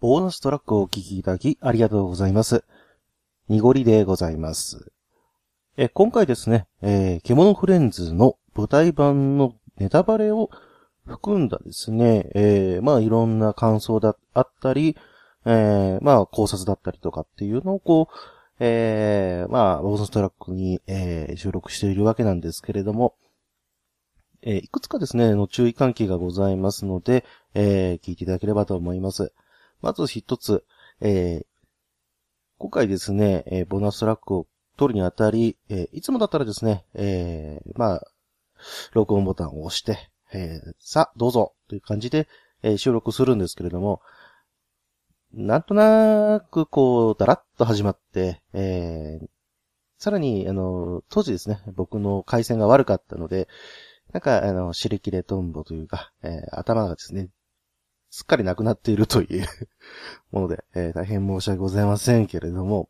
ボーナストラックをお聴きいただきありがとうございます。濁りでございます。え今回ですね、えー、獣フレンズの舞台版のネタバレを含んだですね、えー、まあいろんな感想だあったり、えー、まあ考察だったりとかっていうのをこう、えー、まあ、ボーナストラックに、えー、収録しているわけなんですけれども、えー、いくつかですね、の注意喚起がございますので、えー、聞いていただければと思います。まず一つ、えー、今回ですね、えー、ボーナストラックを取るにあたり、えー、いつもだったらですね、えー、まあ、録音ボタンを押して、えー、さ、どうぞという感じで、えー、収録するんですけれども、なんとなく、こう、だらっと始まって、えー、さらに、あの、当時ですね、僕の回線が悪かったので、なんか、あの、尻切れトンボというか、えー、頭がですね、すっかりなくなっているという もので、えー、大変申し訳ございませんけれども、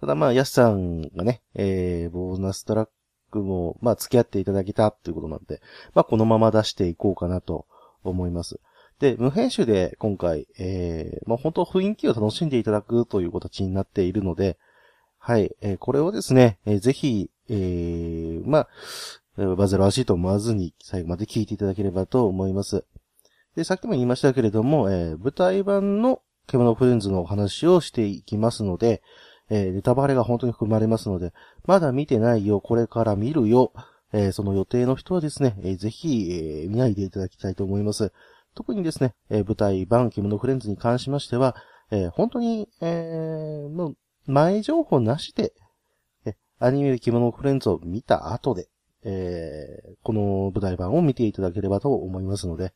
ただまあ、ヤスさんがね、えー、ボーナストラックも、まあ、付き合っていただけたっていうことなんで、まあ、このまま出していこうかなと思います。で、無編集で今回、えー、まあ、本当雰囲気を楽しんでいただくという形になっているので、はい、えー、これをですね、えー、ぜひ、えー、まあ、バズらしいと思わずに最後まで聞いていただければと思います。で、さっきも言いましたけれども、えー、舞台版の獣フレンズのお話をしていきますので、えー、ネタバレが本当に含まれますので、まだ見てないよ、これから見るよ、えー、その予定の人はですね、えー、ぜひ、え、見ないでいただきたいと思います。特にですね、え、舞台版獣フレンズに関しましては、え、本当に、え、もう、前情報なしで、えアニメで獣フレンズを見た後で、え、この舞台版を見ていただければと思いますので、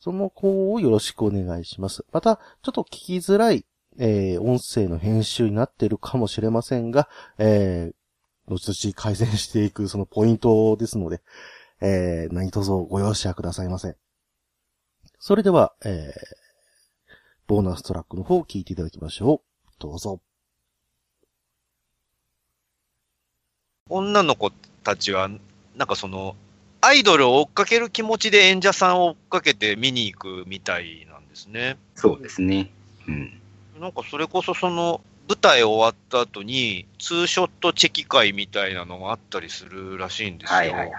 その子をよろしくお願いします。また、ちょっと聞きづらい、えー、音声の編集になっているかもしれませんが、えー、後々改善していくそのポイントですので、えー、何卒ご容赦くださいませ。それでは、えー、ボーナストラックの方を聞いていただきましょう。どうぞ。女の子たちは、なんかその、アイドルを追っかける気持ちで演者さんを追っかけて見に行くみたいなんですね。そうですね。うん。なんかそれこそその、舞台終わった後に、ツーショットチェキ会みたいなのがあったりするらしいんですよ。はいはいはい。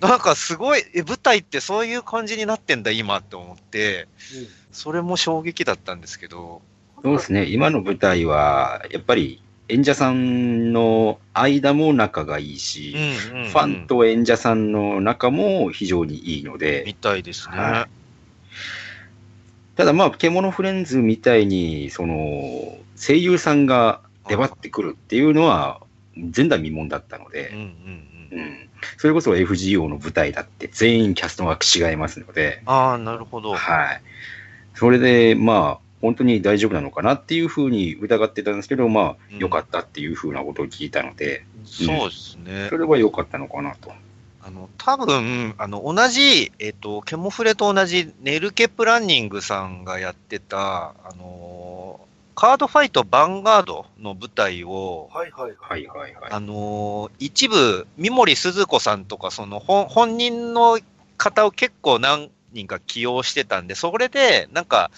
なんかすごい、え、舞台ってそういう感じになってんだ、今って思って、うん、それも衝撃だったんですけど。そうですね。今の舞台は、やっぱり演者さんの間も仲がいいし、うんうんうん、ファンと演者さんの仲も非常にいいので。みたいですね。はい、ただまあ、獣フレンズみたいに、その、声優さんが出張ってくるっていうのは、前代未聞だったので、うんうんうんうん、それこそ FGO の舞台だって全員キャストが違いますので。ああ、なるほど。はい。それで、まあ、本当に大丈夫なのかなっていうふうに疑ってたんですけど、まあ、良、かったっていうふうなことを聞いたので、うん、そうですね。それは良かったのかなと。あの、多分、あの、同じ、えっ、と、ケモフレと同じネルケプランニングさんがやってた、あのカードファイトヴァンガードの舞台を、はいはいはいはい、はい。あの一部、三森鈴子さんとか、その本、本人の方を結構何人か起用してたんで、それで、なんか、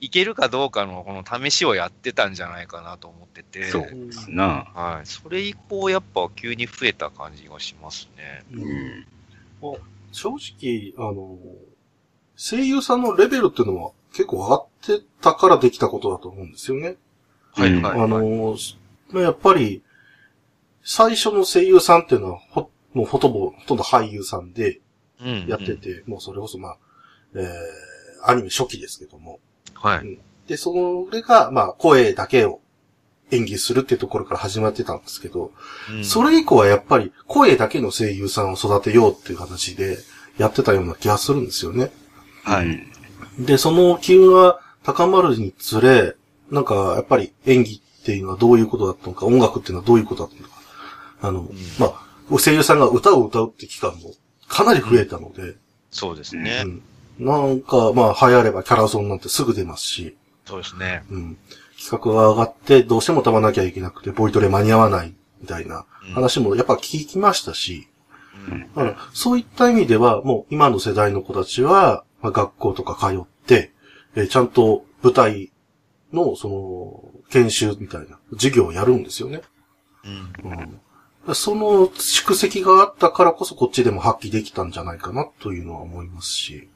いけるかどうかのこの試しをやってたんじゃないかなと思ってて。そうですな。はい。それ以降、やっぱ急に増えた感じがしますね。うん。正直、あの、声優さんのレベルっていうのは結構上がってたからできたことだと思うんですよね。はい、はい、あの、やっぱり、最初の声優さんっていうのはほ、もうほとんど、ほとんど俳優さんでやってて、うんうん、もうそれこそまあ、えー、アニメ初期ですけども。はい。で、それが、まあ、声だけを演技するっていうところから始まってたんですけど、うん、それ以降はやっぱり声だけの声優さんを育てようっていう話でやってたような気がするんですよね。はい。で、その機運が高まるにつれ、なんか、やっぱり演技っていうのはどういうことだったのか、音楽っていうのはどういうことだったのか。あの、うん、まあ、声優さんが歌を歌うって期間もかなり増えたので。うん、そうですね。うんなんか、まあ、流行ればキャラソンなんてすぐ出ますし。そうですね。うん。企画が上がって、どうしても飛ばなきゃいけなくて、ボイトレ間に合わない、みたいな話もやっぱ聞きましたし。うん、だからそういった意味では、もう今の世代の子たちは、まあ、学校とか通って、えー、ちゃんと舞台の、その、研修みたいな授業をやるんですよね。うん。うん。その蓄積があったからこそこっちでも発揮できたんじゃないかなというのは思いますし。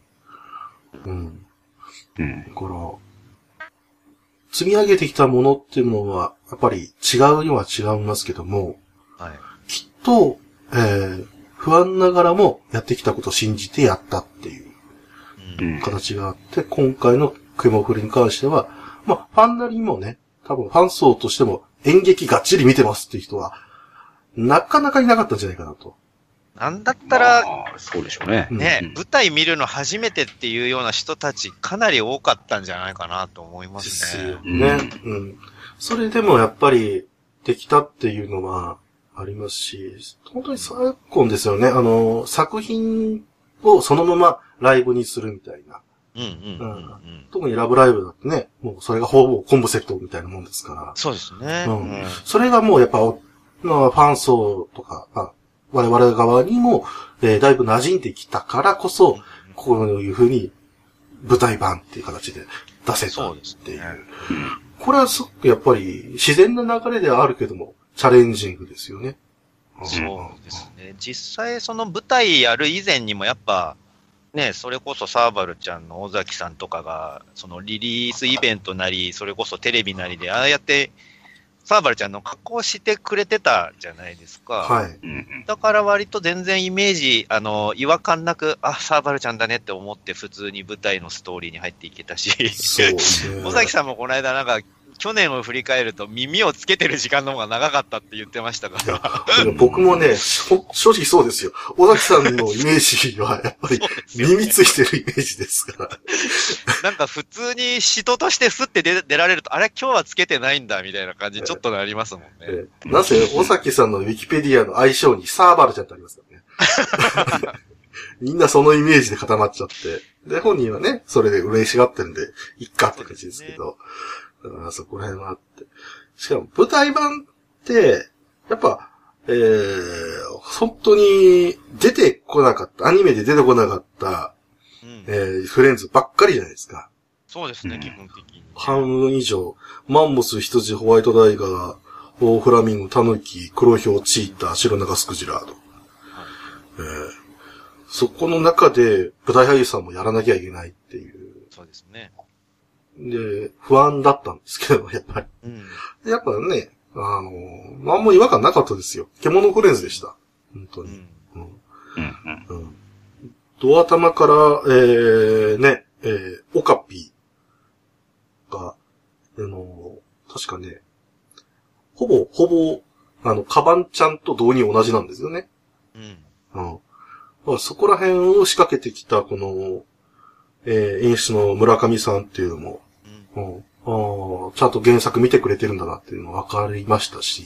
うん。うん。だから、積み上げてきたものっていうのは、やっぱり違うには違いますけども、はい。きっと、えー、不安ながらもやってきたことを信じてやったっていうう。うんん。形があって、今回のクモフルに関しては、まあ、ファンなりにもね、多分ファン層としても演劇がっちり見てますっていう人は、なかなかいなかったんじゃないかなと。なんだったら、まあそうでしょうね。ね、うん舞台見るの初めてっていうような人たち、かなり多かったんじゃないかなと思いまですすねよ。ね。うん。それでもやっぱり、できたっていうのはありますし、本当に昨今ですよね。あの、作品をそのままライブにするみたいな。うんうんうんうん。特にラブライブだってね、もうそれがほぼコンセプトみたいなもんですから。そうですね。ううんん。それがもうやっぱ、まあ、ファン層とか、まあ、我々側にも、えーだいぶ馴染んできたからこそ、こういうふうに舞台版っていう形で出せたそうですっていう。ね。これはすごくやっぱり自然な流れではあるけども、チャレンジングですよね。そうですね。実際、その舞台やる以前にも、やっぱ、ね、それこそサーバルちゃんの尾崎さんとかが、そのリリースイベントなり、それこそテレビなりで、ああやって、サーバルちゃんの格好してくれてたじゃないですか。はい。うんだから割と全然イメージ、あの、違和感なく、あ、サーバルちゃんだねって思って普通に舞台のストーリーに入っていけたし、そうね。尾崎さんもこの間なんか、去年を振り返ると耳をつけてる時間の方が長かったって言ってましたから。僕もね、ほ正直そうですよ。尾崎さんのイメージはやっぱり耳ついてるイメージですから。なんか普通に人としてふって出出られると、あれ今日はつけてないんだみたいな感じちょっとなりますもんね。えーなぜ、尾崎さんのウィキペディアの相性にサーバルちゃんってありますからね。みんなそのイメージで固まっちゃって。で、本人はね、それで嬉しがってるんで、いっかって感じですけど。だからそこら辺はあって。しかも舞台版って、やっぱ、えー、本当に出てこなかった、アニメで出てこなかった、うんえー、フレンズばっかりじゃないですか。そうですね、うん基本的に。半分以上、マンモス、羊、ホワイトダイガー、オーフラミンゴ、タヌキ、黒ヒョウ、チーター、白長スクジラード。えーそこの中で舞台俳優さんもやらなきゃいけないっていう。そうですね。で、不安だったんですけど、やっぱり。うん。でやっぱね、あの、なんも違和感なかったですよ。獣フレンズでした。本当に。うん。うんうんうんうん。ドア玉から、えー、ね、えー、オカピが、あの、確かね、ほぼ、ほぼ、あの、カバンちゃんと同に同じなんですよね。うん。うん。そこら辺を仕掛けてきた、この、えー、演出の村上さんっていうのも、うん。うん、ちゃんと原作見てくれてるんだなっていうのが分かりましたし、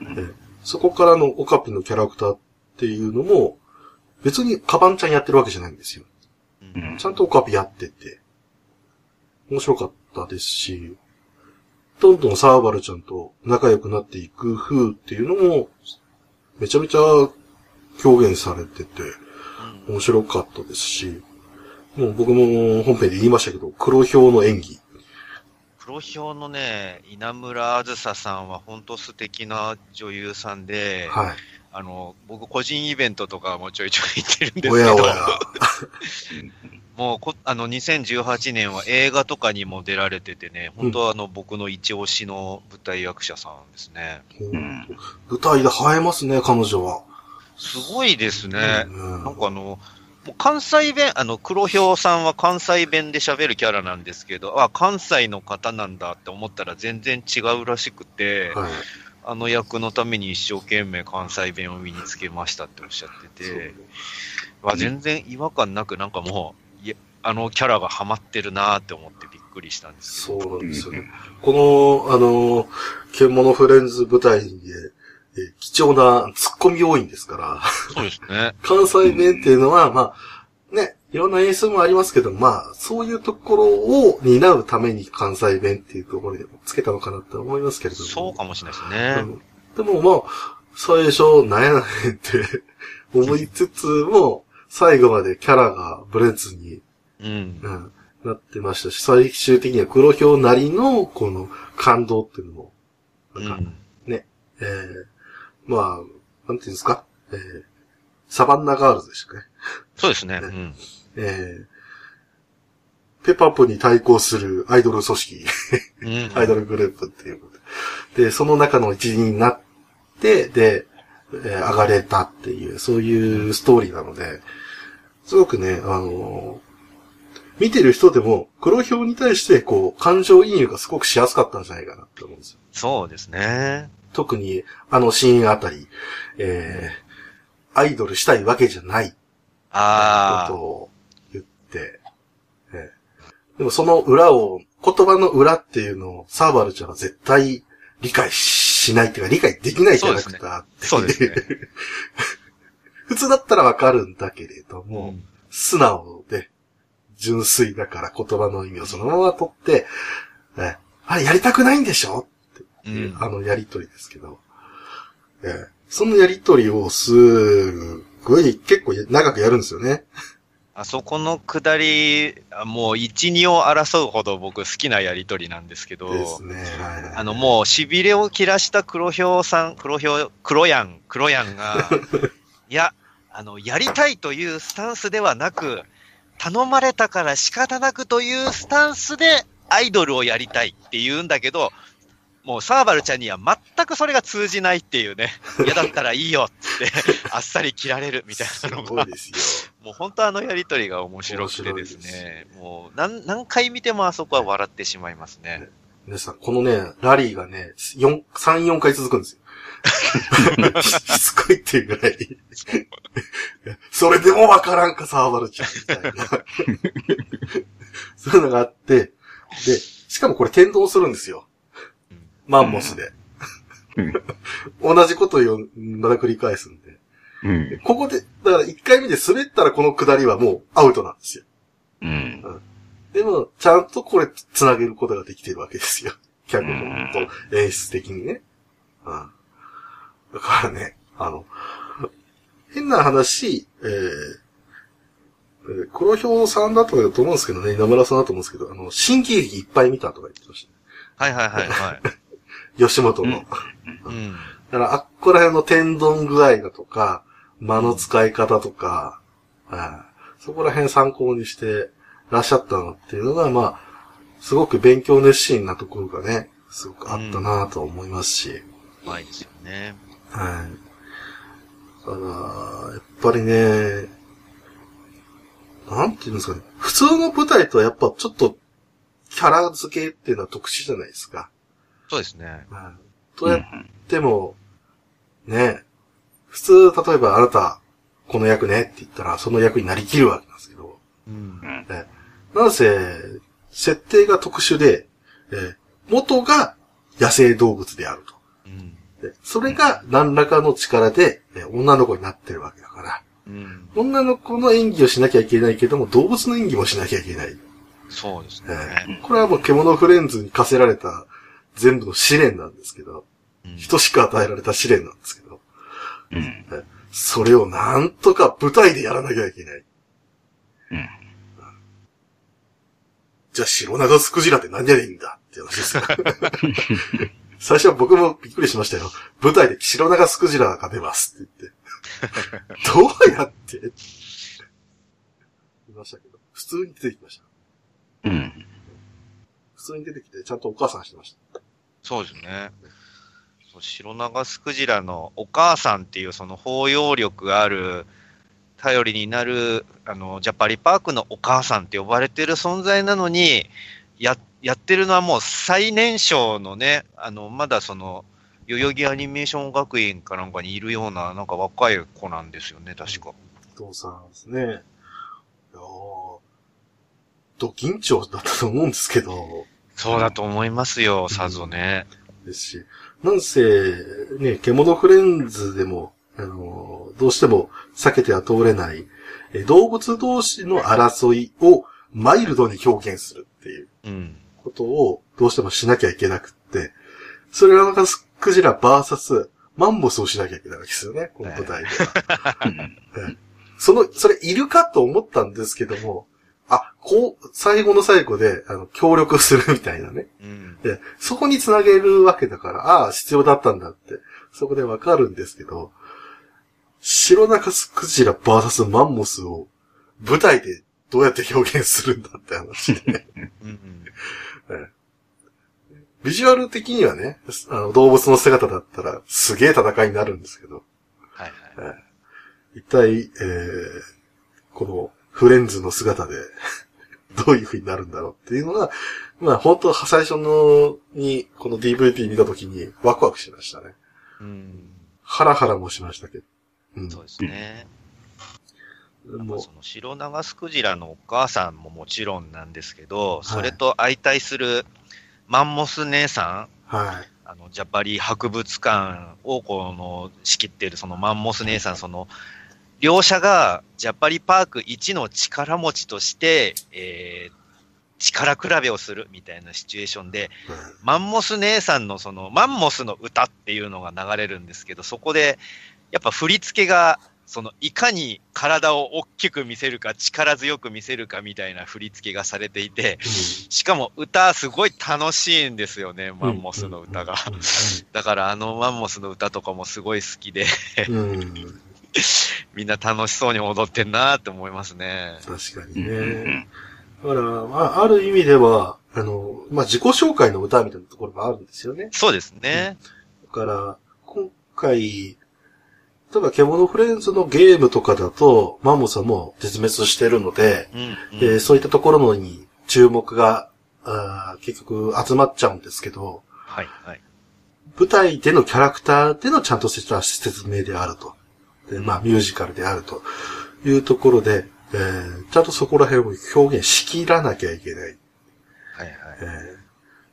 えーそこからのオカピのキャラクターっていうのも、別にカバンちゃんやってるわけじゃないんですよ。うん。うんちゃんとオカピやってて、面白かったですし、どんどんサーバルちゃんと仲良くなっていく風っていうのも、めちゃめちゃ表現されてて、面白かったですし、もう僕も本編で言いましたけど、黒豹の演技。黒豹のね、稲村あずささんは本当素敵な女優さんで、はい。あの、僕個人イベントとかもちょいちょい行ってるんですけど、おやおや。もうこ、あの、2018年は映画とかにも出られててね、本当はあの、僕の一押しの舞台役者さんですね。ん舞台で映えますね、彼女は。すごいですね。うんなんかあの、もう関西弁、あの、黒豹さんは関西弁で喋るキャラなんですけど、あ、関西の方なんだって思ったら全然違うらしくて、はい。あの役のために一生懸命関西弁を身につけましたっておっしゃってて、わ全然違和感なくなんかもう、いやあのキャラがハマってるなーって思ってびっくりしたんですそう。なんですよね。この、あの、獣フレンズ舞台で、え貴重なツッコミ要員ですから、そうですね。関西弁っていうのは、まあ、ね、いろんな演出もありますけど、まあ、そういうところを担うために関西弁っていうところでもつけたのかなって思いますけれども。そうかもしれないですね。うんでもまあ、最初、なんやなんやって思いつつも、最後までキャラがブレずに、うん。うん、なってましたし、最終的には黒表なりの、この感動っていうのも、なんか、ね、えー、まあ、なんていうんですか、えー、サバンナガールズでしたね。そうですね。うん、えー、ペパップに対抗するアイドル組織、アイドルグループっていうことで。で、その中の一員になって、で、えー、上がれたっていう、そういうストーリーなので、すごくね、あのー、見てる人でも黒表に対してこう、感情移入がすごくしやすかったんじゃないかなって思うんですよ。そうですね。特に、あのシーンあたり、えー、アイドルしたいわけじゃない。ああ。ことを言って、えー、でもその裏を、言葉の裏っていうのをサーバルちゃんは絶対理解しないっていうか理解できないキャラクターって。そうですね。すね 普通だったらわかるんだけれども、うん、素直で、純粋だから言葉の意味をそのまま取って、え、あれやりたくないんでしょう、うん、あのやりとりですけど、えそのやりとりをすごい結構長くやるんですよね。あそこのくだり、もう一、二を争うほど僕好きなやりとりなんですけど、あのもう痺れを切らした黒ひょうさん、黒ひょう、黒やん、黒やんが、いや、あの、やりたいというスタンスではなく、頼まれたから仕方なくというスタンスでアイドルをやりたいって言うんだけど、もうサーバルちゃんには全くそれが通じないっていうね、嫌だったらいいよってあっさり切られるみたいなのが、もう本当あのやりとりが面白くてですね、もう何何回見てもあそこは笑ってしまいますね。皆さん、このね、ラリーがね、4、3、4回続くんですよ。しつこいっていうぐらい。それでもわからんか、サーバルちゃん、みたいな。そういうのがあって、で、しかもこれ転倒するんですよ。マンモスで。同じことをまた繰り返すんで。うん、ここで、だから1回目で滑ったらこの下りはもうアウトなんですよ。うん、でも、ちゃんとこれ繋げることができてるわけですよ。脚本と演出的にね。うんだからね、あの、変な話、えー、黒表さんだと思うんですけどね、稲村さんだと思うんですけど、あの、新喜劇いっぱい見たとか言ってました。はいはいはいはい。吉本の。うん。だから、あっこら辺の天丼具合だとか、間の使い方とか、うん、そこら辺参考にしてらっしゃったのっていうのが、まあ、すごく勉強熱心なところがね、すごくあったなと思いますし。うまいですよね。はい。だから、やっぱりね、なんていうんですかね。普通の舞台とはやっぱちょっと、キャラ付けっていうのは特殊じゃないですか。そうですね。はい。とやっても、ね、普通、例えばあなた、この役ねって言ったら、その役になりきるわけなんですけど、うん、ね、なんせ、設定が特殊で、え元が野生動物であると。それが何らかの力で、女の子になってるわけだから、うん、女の子の演技をしなきゃいけないけども、動物の演技もしなきゃいけない。そうですね。えー、これはもう獣フレンズに課せられた全部の試練なんですけど、うん、等しく与えられた試練なんですけど、うん、それをなんとか舞台でやらなきゃいけない。うん、じゃあ白長スクジラって何やねんだって話ですよ。最初は僕もびっくりしましたよ。舞台で白長スクジラが出ますって言って。どうやって？言いましたけど、普通に出てきました。うん。普通に出てきて、ちゃんとお母さんしてました。そうですね。白長スクジラのお母さんっていうその包容力がある、頼りになる、あの、ジャパリパークのお母さんって呼ばれてる存在なのに、や、やってるのはもう最年少のね、あの、まだその、代々木アニメーション学院かなんかにいるような、なんか若い子なんですよね、確か。お父さんですね。いやド緊張だったと思うんですけど。そうだと思いますよ、さぞね。ですし。なんせ、ね、獣フレンズでも、あの、どうしても避けては通れない、え動物同士の争いをマイルドに表現するっていう。うん。ことをどうしてもしなきゃいけなくって、それがなんかクジラバーサスマンモスをしなきゃいけないわけですよね、この舞台では。その、それいるかと思ったんですけども、あ、こう、最後の最後で、あの、協力するみたいなね。うん、で、そこにつなげるわけだから、ああ、必要だったんだって、そこでわかるんですけど、白中クジラバーサスマンモスを舞台でどうやって表現するんだって話で、うん。うん。ビジュアル的にはね、あの動物の姿だったらすげえ戦いになるんですけど、はいはい、一体、えー、このフレンズの姿で どういう風になるんだろうっていうのが、まあ本当最初のに、この DVD 見た時にワクワクしましたね。うん。ハラハラもしましたけど。うん、そうですね。もその白長スクジラのお母さんももちろんなんですけど、それと相対するマンモス姉さん、はい、あのジャパリ博物館をこの仕切っているそのマンモス姉さん、その両者がジャパリパーク一の力持ちとして、えー、力比べをするみたいなシチュエーションで、うん、マンモス姉さんのそのマンモスの歌っていうのが流れるんですけど、そこでやっぱ振り付けがそのいかに体を大きく見せるか力強く見せるかみたいな振り付けがされていて、しかも歌すごい楽しいんですよね、マンモスの歌が。だからあのマンモスの歌とかもすごい好きで みんな楽しそうに踊ってんなって思いますね。確かにね。だから、まあ、ある意味では、あの、まあ、自己紹介の歌みたいなところがあるんですよね。そうですね。だから、今回、例えば、獣フレンズのゲームとかだと、マンモスはもう絶滅してるので、うんうん、えー、そういったところのに注目が、あ結局集まっちゃうんですけど、はいはい、舞台でのキャラクターでのちゃんとした説明であると。でまあ、ミュージカルであるというところで、えー、ちゃんとそこら辺を表現しきらなきゃいけない。はいはい。え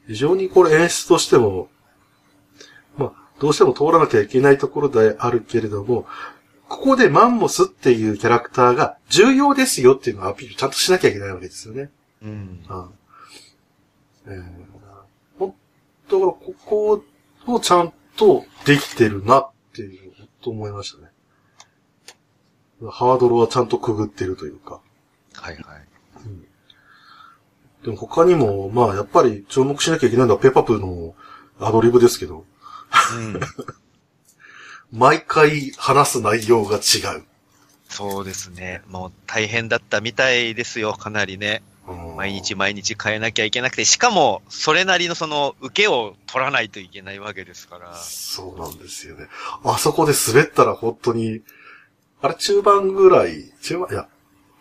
ー、非常にこれ演出としても、どうしても通らなきゃいけないところであるけれども、ここでマンモスっていうキャラクターが重要ですよっていうのをアピールちゃんとしなきゃいけないわけですよね。うん。うんえー、本当だからここをちゃんとできてるなっていう、と思いましたね。ハードルはちゃんとくぐってるというか。はいはい。うん、でも他にも、まあやっぱり注目しなきゃいけないのはペパプのアドリブですけど、毎回話す内容が違う。そうですね。もう大変だったみたいですよ、かなりね。毎日毎日変えなきゃいけなくて、しかも、それなりのその、受けを取らないといけないわけですから。そうなんですよね。あそこで滑ったら本当に、あれ中盤ぐらい、中盤、いや、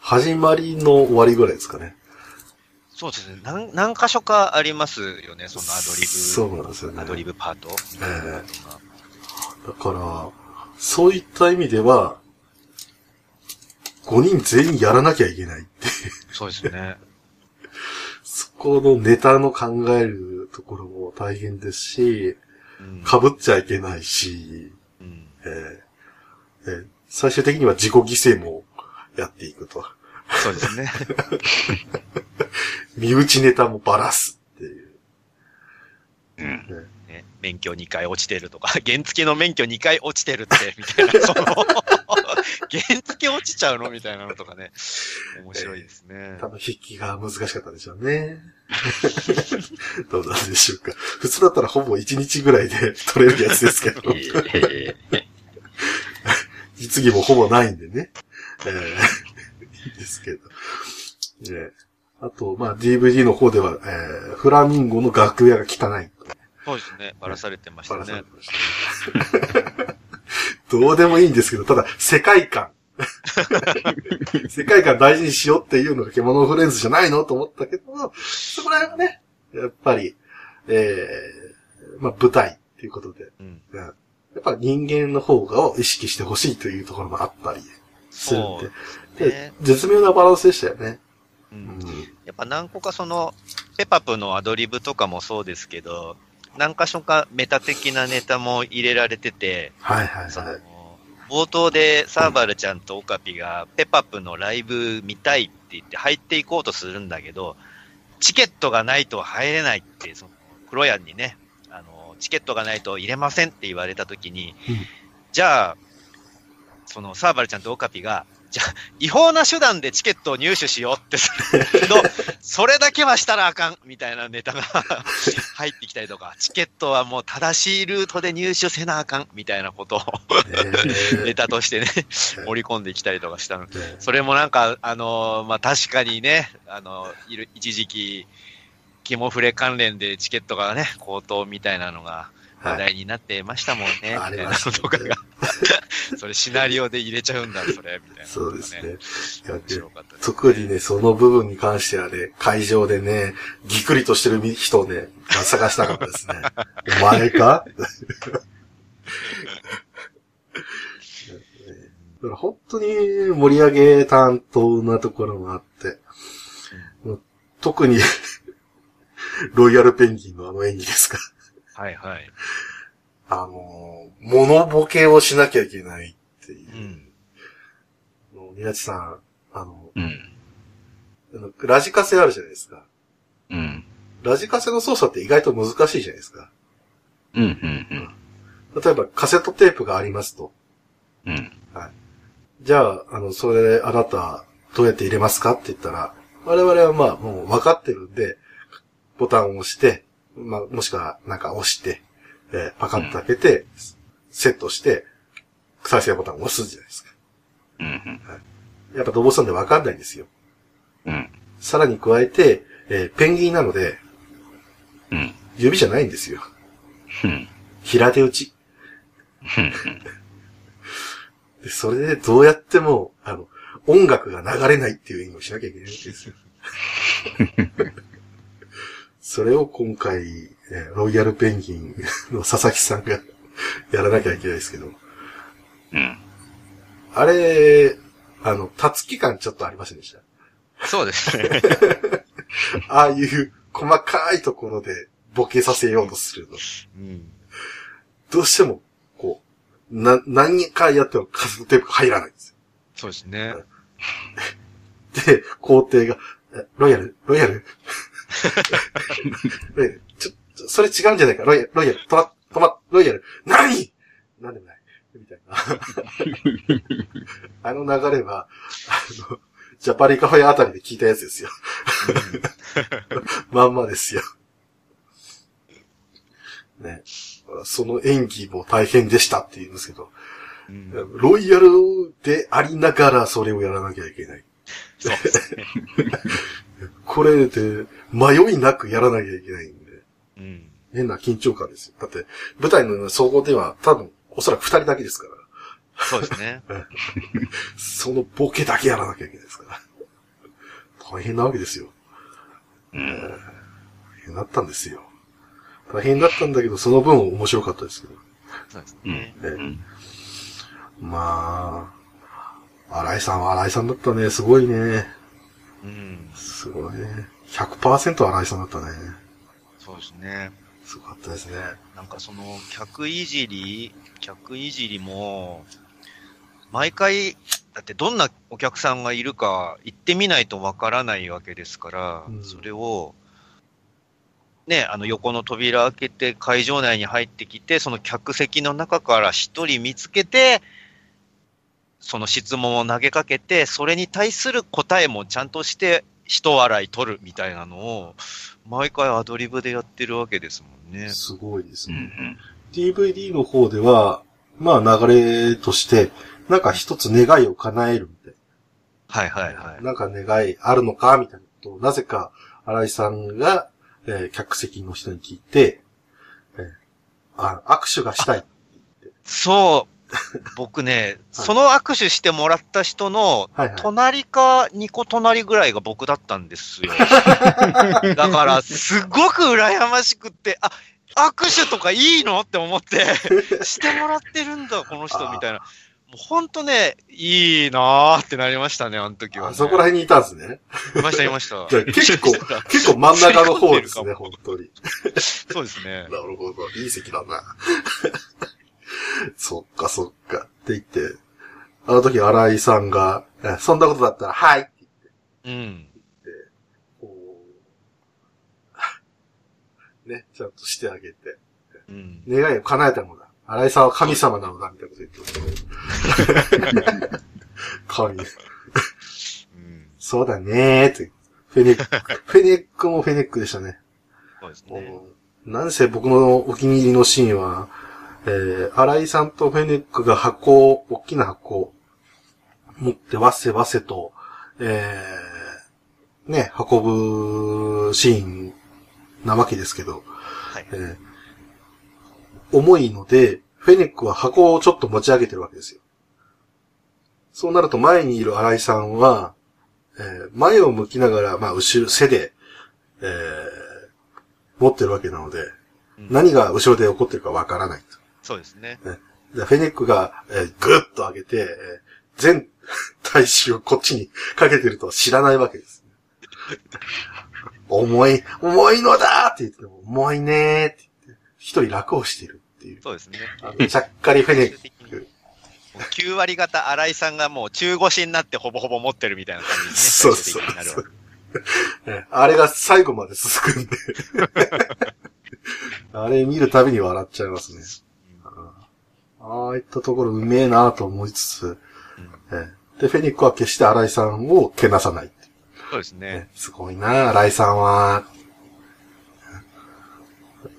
始まりの終わりぐらいですかね。そうですね。何、何箇所かありますよね、そのアドリブ。そうなんですよね。アドリブパート。ええー、だから、そういった意味では、5人全員やらなきゃいけないってそうですね。そこのネタの考えるところも大変ですし、被、うん、っちゃいけないし、うん、えー、えー、最終的には自己犠牲もやっていくと。そうですね。身内ネタもバラすっていう。うん。ね、免許2回落ちてるとか、原付の免許2回落ちてるって、みたいな、その、原付落ちちゃうのみたいなのとかね、面白いですね。えー、多分筆記が難しかったでしょうね。どうなんでしょうか。普通だったらほぼ1日ぐらいで取れるやつですけど。実技もほぼないんでね。えー、いいですけど。ねあと、まあ、DVD の方では、えー、フラミンゴの楽屋が汚い。そうですね。ばらされてましたね。ばらされてましたね。どうでもいいんですけど、ただ、世界観。世界観大事にしようっていうのが獣フレンズじゃないのと思ったけど、そこら辺はね、やっぱり、えー、まあ、舞台っていうことで、うん、やっぱ人間の方がを意識してほしいというところもあったりするんで、で、ね、絶妙なバランスでしたよね。うん、やっぱ何個かその、ペパプのアドリブとかもそうですけど、何箇所かメタ的なネタも入れられてて、はいはいはい。冒頭でサーバルちゃんとオカピがペパプのライブ見たいって言って入っていこうとするんだけど、チケットがないと入れないって、その、黒ヤンにね、チケットがないと入れませんって言われたときに、うん、じゃあ、そのサーバルちゃんとオカピが、じゃあ、違法な手段でチケットを入手しようってするけど、それだけはしたらあかんみたいなネタが 入ってきたりとか、チケットはもう正しいルートで入手せなあかんみたいなことをネタとしてね、盛り込んできたりとかしたの。それもなんか、あの、まあ、確かにね、あの、いる、一時期、ケモフレ関連でチケットがね、高騰みたいなのが、話題になってましたもんね。はい、みたいなのとかが。それシナリオで入れちゃうんだ、それ、みたいな、ね。そうですね。面白かったね、特にね、その部分に関してはね、会場でね、ぎくりとしてる人をね、探したかったですね。お前か？本当に盛り上げ担当なところもあって、うん、特に ロイヤルペンギンのあの演技ですか。はいはい。あの、モノボケをしなきゃいけないっていう。うん。ニラチさん、あの、うん。ラジカセあるじゃないですか。うん。ラジカセの操作って意外と難しいじゃないですか。うん、うん、うん。例えばカセットテープがありますと。うん。はい。じゃあ、あの、それであなた、どうやって入れますかって言ったら、我々はまあ、もう分かってるんで、ボタンを押して、まあ、もしくはなんか押して、えー、パカッと開けて、うん、セットして、再生ボタンを押すじゃないですか。うん、うん。はい。やっぱドボさんで分かんないんですよ。うん。さらに加えて、えー、ペンギンなので、うん。指じゃないんですよ。うん。平手打ち。うん。で、それでどうやっても、あの、音楽が流れないっていう演技をしなきゃいけないんですよ。それを今回、ロイヤルペンギンの佐々木さんが やらなきゃいけないですけど。うん。あれ、あの、立つ期間ちょっとありませんでした？そうですね。ああいう細かいところでボケさせようとするの。うん、どうしても、こう、な、何回やってもカセットテープが入らないんですよ。そうですね。で、皇帝が、ロイヤルロイヤル？ちょ、それ違うんじゃないかロイヤル、ロイヤル、止ま、止ま、ロイヤル、何？なんでもない。みたいな。あの流れは、あの、ジャパリカフェあたりで聞いたやつですよ。まんまですよ。ね。その演技も大変でしたって言うんですけど、うん、ロイヤルでありながらそれをやらなきゃいけない。そうですね。これで迷いなくやらなきゃいけないんで。うん。変な緊張感ですよ。だって、舞台の総合では多分、おそらく二人だけですから。そうですね。そのボケだけやらなきゃいけないですから。大変なわけですよ。うん。大変だったんですよ。大変だったんだけど、その分面白かったですけど。そうですね。うん、まあ、荒井さんは荒井さんだったね。すごいね。うん。すごいね。100%荒井さんだったね。そうですね。すごかったですね。なんかその、客いじり、客いじりも、毎回、だってどんなお客さんがいるか行ってみないとわからないわけですから、うん、それを、ね、あの横の扉開けて会場内に入ってきて、その客席の中から一人見つけて、その質問を投げかけて、それに対する答えもちゃんとして人笑い取るみたいなのを、毎回アドリブでやってるわけですもんね。すごいですね。うんうん、DVD の方では、まあ流れとして、なんか一つ願いを叶えるみたいはいはいはい。なんか願いあるのかみたいなことを、なぜか、新井さんが、えー、客席の人に聞いて、えー、あ、握手がしたいそう。僕ね、その握手してもらった人の、隣か2個隣ぐらいが僕だったんですよ。だから、すごく羨ましくって、あ、握手とかいいのって思って、してもらってるんだ、この人、みたいな。もうほんとね、いいなーってなりましたね、あの時は、ね、あそこら辺にいたんですね。いました、いました。結構、結構真ん中の方ですね、本当に。そうですね。なるほど。いい席だな。そっかそっかって言って、あの時荒井さんが、そんなことだったら、はいって言って。うん。こう、ね、ちゃんとしてあげて。うん。願いを叶えたのだ。荒井さんは神様なのだ、みたいなこと言ってかわいい。うん。そうだねーって。フェネック。フェネックもフェネックでしたね。そうですね。なんせ僕のお気に入りのシーンは、えー、荒井さんとフェネックが箱を、大きな箱を持ってわせわせと、えー、ね、運ぶシーンなわけですけど、はい。えー重いので、フェネックは箱をちょっと持ち上げてるわけですよ。そうなると前にいる荒井さんは、えー前を向きながら、まあ、後ろ、背で、えー持ってるわけなので、うん何が後ろで起こってるかわからないと。そうですね。でフェネックが、えーぐっと上げて、えー全体重をこっちにかけてるとは知らないわけです。重い、重いのだって言っても、重いねーって言って、一人楽をしてるっていう。そうですね。あのちゃっかりフェネック。もう9割方新井さんがもう中腰になってほぼほぼ持ってるみたいな感じにね。そう最終的になるわけえあれが最後まで続くんで。あれ見るたびに笑っちゃいますね。ああいったところうめえなと思いつつ、えで、フェニックは決して荒井さんをけなさないそうですね。ね。すごいな荒井さんは。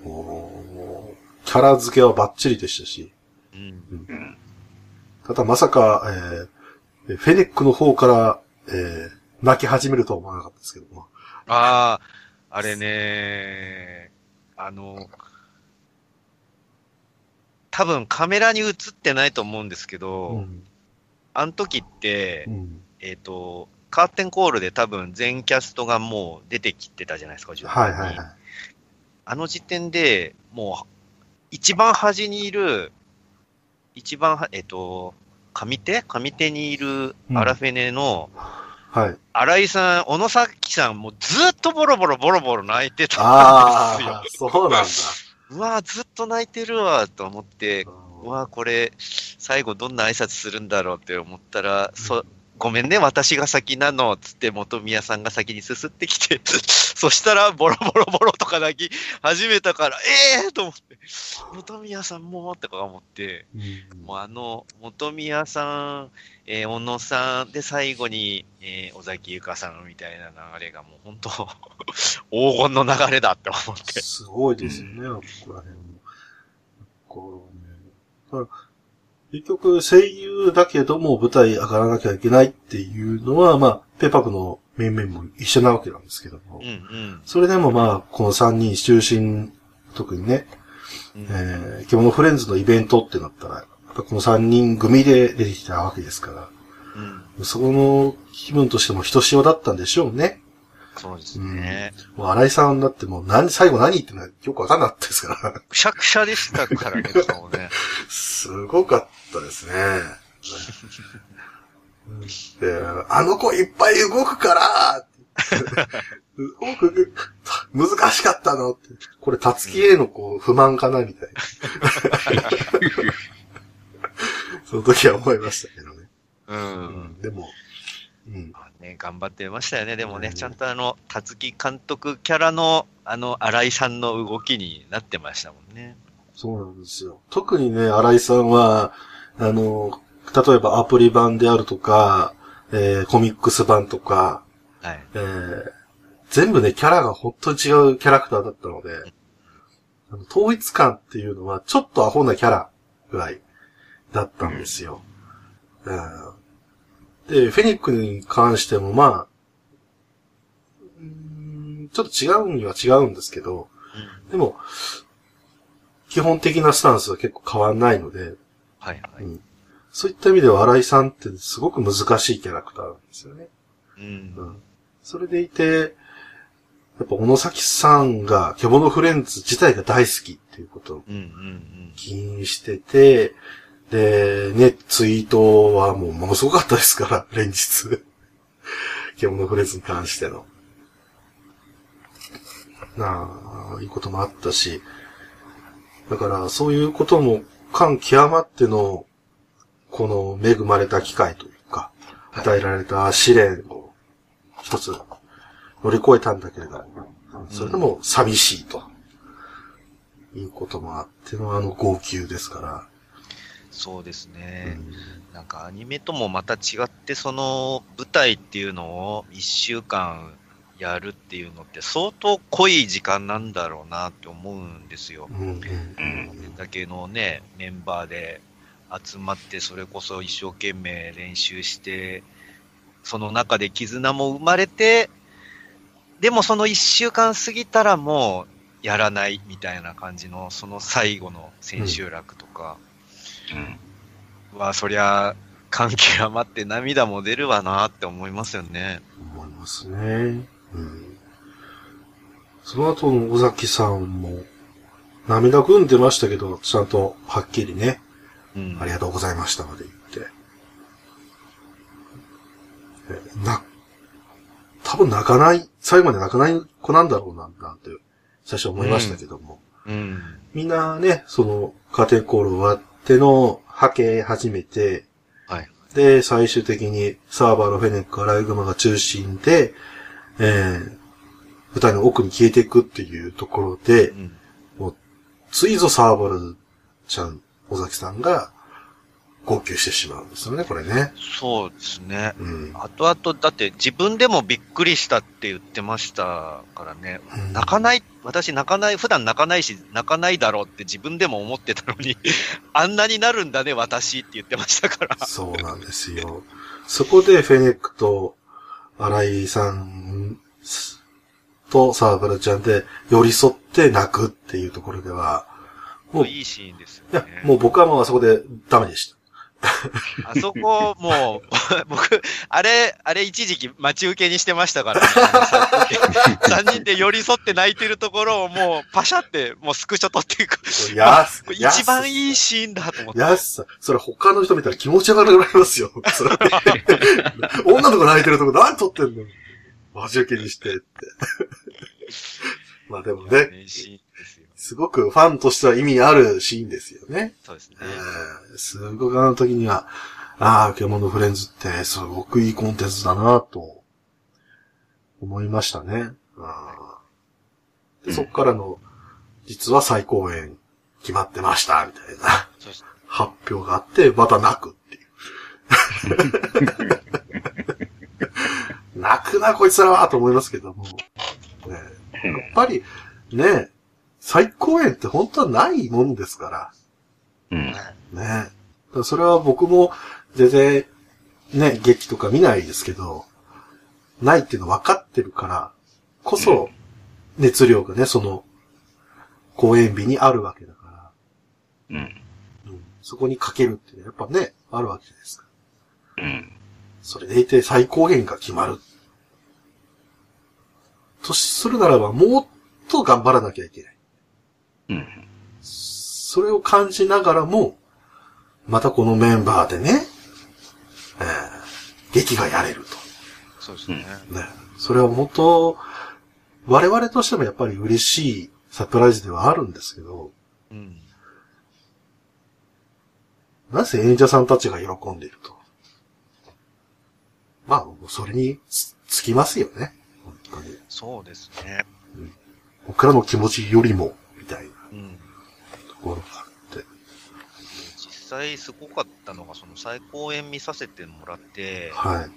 もうキャラ付けはバッチリでしたし、うん。ただまさか、えーフェネックの方から、えー泣き始めるとは思わなかったですけども。ああ、あれね、あの、多分カメラに映ってないと思うんですけど、うんあの時って、うんえっ、と、カーテンコールで多分全キャストがもう出てきてたじゃないですか、順番にはいはいはい。あの時点で、もう、一番端にいる、一番は、えっ、と、上手？上手にいるアラフェネの、はい。新井さん、小野崎さん、もうずっとボロボロボロボロ泣いてたんあですよあ。、そうなんだ。うわーずっと泣いてるわ、と思って、うわーこれ、最後どんな挨拶するんだろうって思ったら、そ、ごめんね、私が先なの、つって元宮さんが先にすすってきて、そしたら、ボロボロボロとか泣き始めたから、ええー、と思って、元宮さんも、とか思って、うんもうあの、元宮さん、えー小野さん、で、最後に、えー尾崎由香さんみたいな流れがもう本当、黄金の流れだって思って。すごいですよね、ここら辺も。こうね、結局、声優だけども舞台上がらなきゃいけないっていうのは、まあ、ペーパークの面々も一緒なわけなんですけども。うんうん。それでもまあ、この3人中心、特にね、うんえー、獣フレンズのイベントってなったら、やっぱこの3人組で出てきたわけですから、うん。そこの気分としてもひとしおだったんでしょうね。そうですね。もう荒井さんだってもう何、最後何言ってんのかよくわかんなかったですから。くしゃくしゃでしたからね、顔ね。すごかったですね。であの子いっぱい動くから動く、難しかったのって。これ、たつきへのこう、不満かなみたいな。その時は思いましたけどね。う。うんん、でも、うん。まあね、頑張ってましたよね。でもね、うんちゃんとあの、たつき監督キャラの、あの、新井さんの動きになってましたもんね。そうなんですよ。特にね、荒井さんは、あの、例えばアプリ版であるとか、えーコミックス版とか、はい。えー全部ね、キャラが本当に違うキャラクターだったので、あの統一感っていうのはちょっとアホなキャラぐらいだったんですよ。うんで、フェニックに関してもまあ、うーんちょっと違うには違うんですけど、でも、基本的なスタンスは結構変わんないので、はいはい。うんそういった意味では荒井さんってすごく難しいキャラクターなんですよね。うん。うんそれでいて、やっぱ小野崎さんが、獣フレンズ自体が大好きっていうことをうんうん気にしてて、で、ね、ツイートはもうものすごかったですから、連日。獣フレンズに関しての。なあ、いいこともあったし、だからそういうことも感極まっての、この恵まれた機会というか、与えられた試練を一つ乗り越えたんだけれども、それでも寂しいと。いうこともあってのあの号泣ですから。そうですね。なんかアニメともまた違って、その舞台っていうのを1週間やるっていうのって相当濃い時間なんだろうなって思うんですよ。うん、だけのね、メンバーで集まって、それこそ一生懸命練習して、その中で絆も生まれて、でもその1週間過ぎたらもうやらないみたいな感じの、その最後の千秋楽とか、うん、は、そりゃ、感極まって涙も出るわなって思いますよね。思いますね。うん。その後の尾崎さんも、涙ぐんでましたけど、ちゃんとはっきりね、うん、ありがとうございましたまで言って。な、多分泣かない、最後まで泣かない子なんだろうな、なんて、最初思いましたけども。うん。うん、みんなね、その、カーテンコール終わっての、はけ始めて、はい。で、最終的にサーバーのフェネック、アライグマが中心で、えー、舞台の奥に消えていくっていうところで、うん、もう、ついぞサーバルちゃん、尾崎さんが、号泣してしまうんですよね、これね。そうですね。うん、後々、だって自分でもびっくりしたって言ってましたからね。うん、泣かない、私泣かない、普段泣かないし、泣かないだろうって自分でも思ってたのに あんなになるんだね、私って言ってましたからそうなんですよ。そこでフェネックと新井さんとサーバルちゃんで寄り添って泣くっていうところでは、もういいシーンですよね。いや、もう僕はもうあそこでダメでした。あそこ、もう、僕、あれ、あれ一時期待ち受けにしてましたからね。3人で寄り添って泣いてるところをもうパシャってもうスクショ撮っていく。やす、一番いいシーンだと思って。やすさ、それ他の人見たら気持ち悪くなりますよ。それ女の子泣いてるとこ何撮ってんの待ち受けにしてって。まあでもね。すごくファンとしては意味あるシーンですよね。そうですね。えー、すごくあの時には、ああ、獣フレンズってすごくいいコンテンツだなと思いましたね。でそっからの、実は再公演決まってました、みたいな発表があって、また泣くっていう。泣くな、こいつらは、と思いますけども。ね、やっぱり、ね、最高円って本当はないもんですから。うん。ね。それは僕も全然ね、劇とか見ないですけど、ないっていうの分かってるから、こそ、熱量がね、その、公演日にあるわけだから。うん。うん。そこにかけるってやっぱね、あるわけじゃないですか。うん。それでいて最高限が決まる。とするならば、もっと頑張らなきゃいけない。うん。それを感じながらも、またこのメンバーでね、えー、劇がやれると。そうですね。ね。それは本当、我々としてもやっぱり嬉しいサプライズではあるんですけど、うん。なぜ演者さんたちが喜んでいると。まあ、それにつきますよね。本当に。そうですね。うん、僕らの気持ちよりも、ところがあって。実際すごかったのが、その再公演見させてもらって、はい。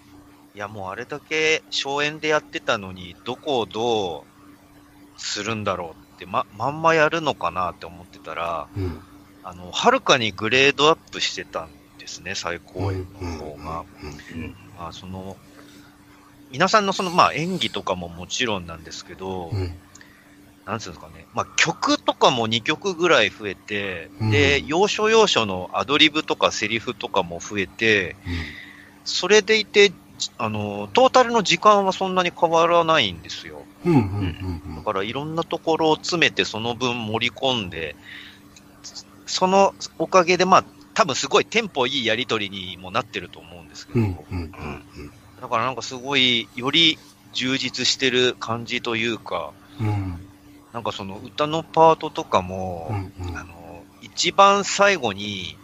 いや、もうあれだけ荘園でやってたのに、どこをどうするんだろうって、ま、まんまやるのかなって思ってたら、うん、あの、はるかにグレードアップしてたんですね、最高演の方が。まあ、その、皆さんのその、まあ、演技とかももちろんなんですけど、うん、なんつうんですかね、まあ、曲とかも2曲ぐらい増えて、うん、で、要所要所のアドリブとかセリフとかも増えて、うん、それでいて、あの、トータルの時間はそんなに変わらないんですよ。だからいろんなところを詰めてその分盛り込んで、そのおかげでまあ、多分すごいテンポいいやりとりにもなってると思うんですけど、だからなんかすごい、より充実してる感じというか、うんなんかその歌のパートとかも、うんうん、あの、一番最後に、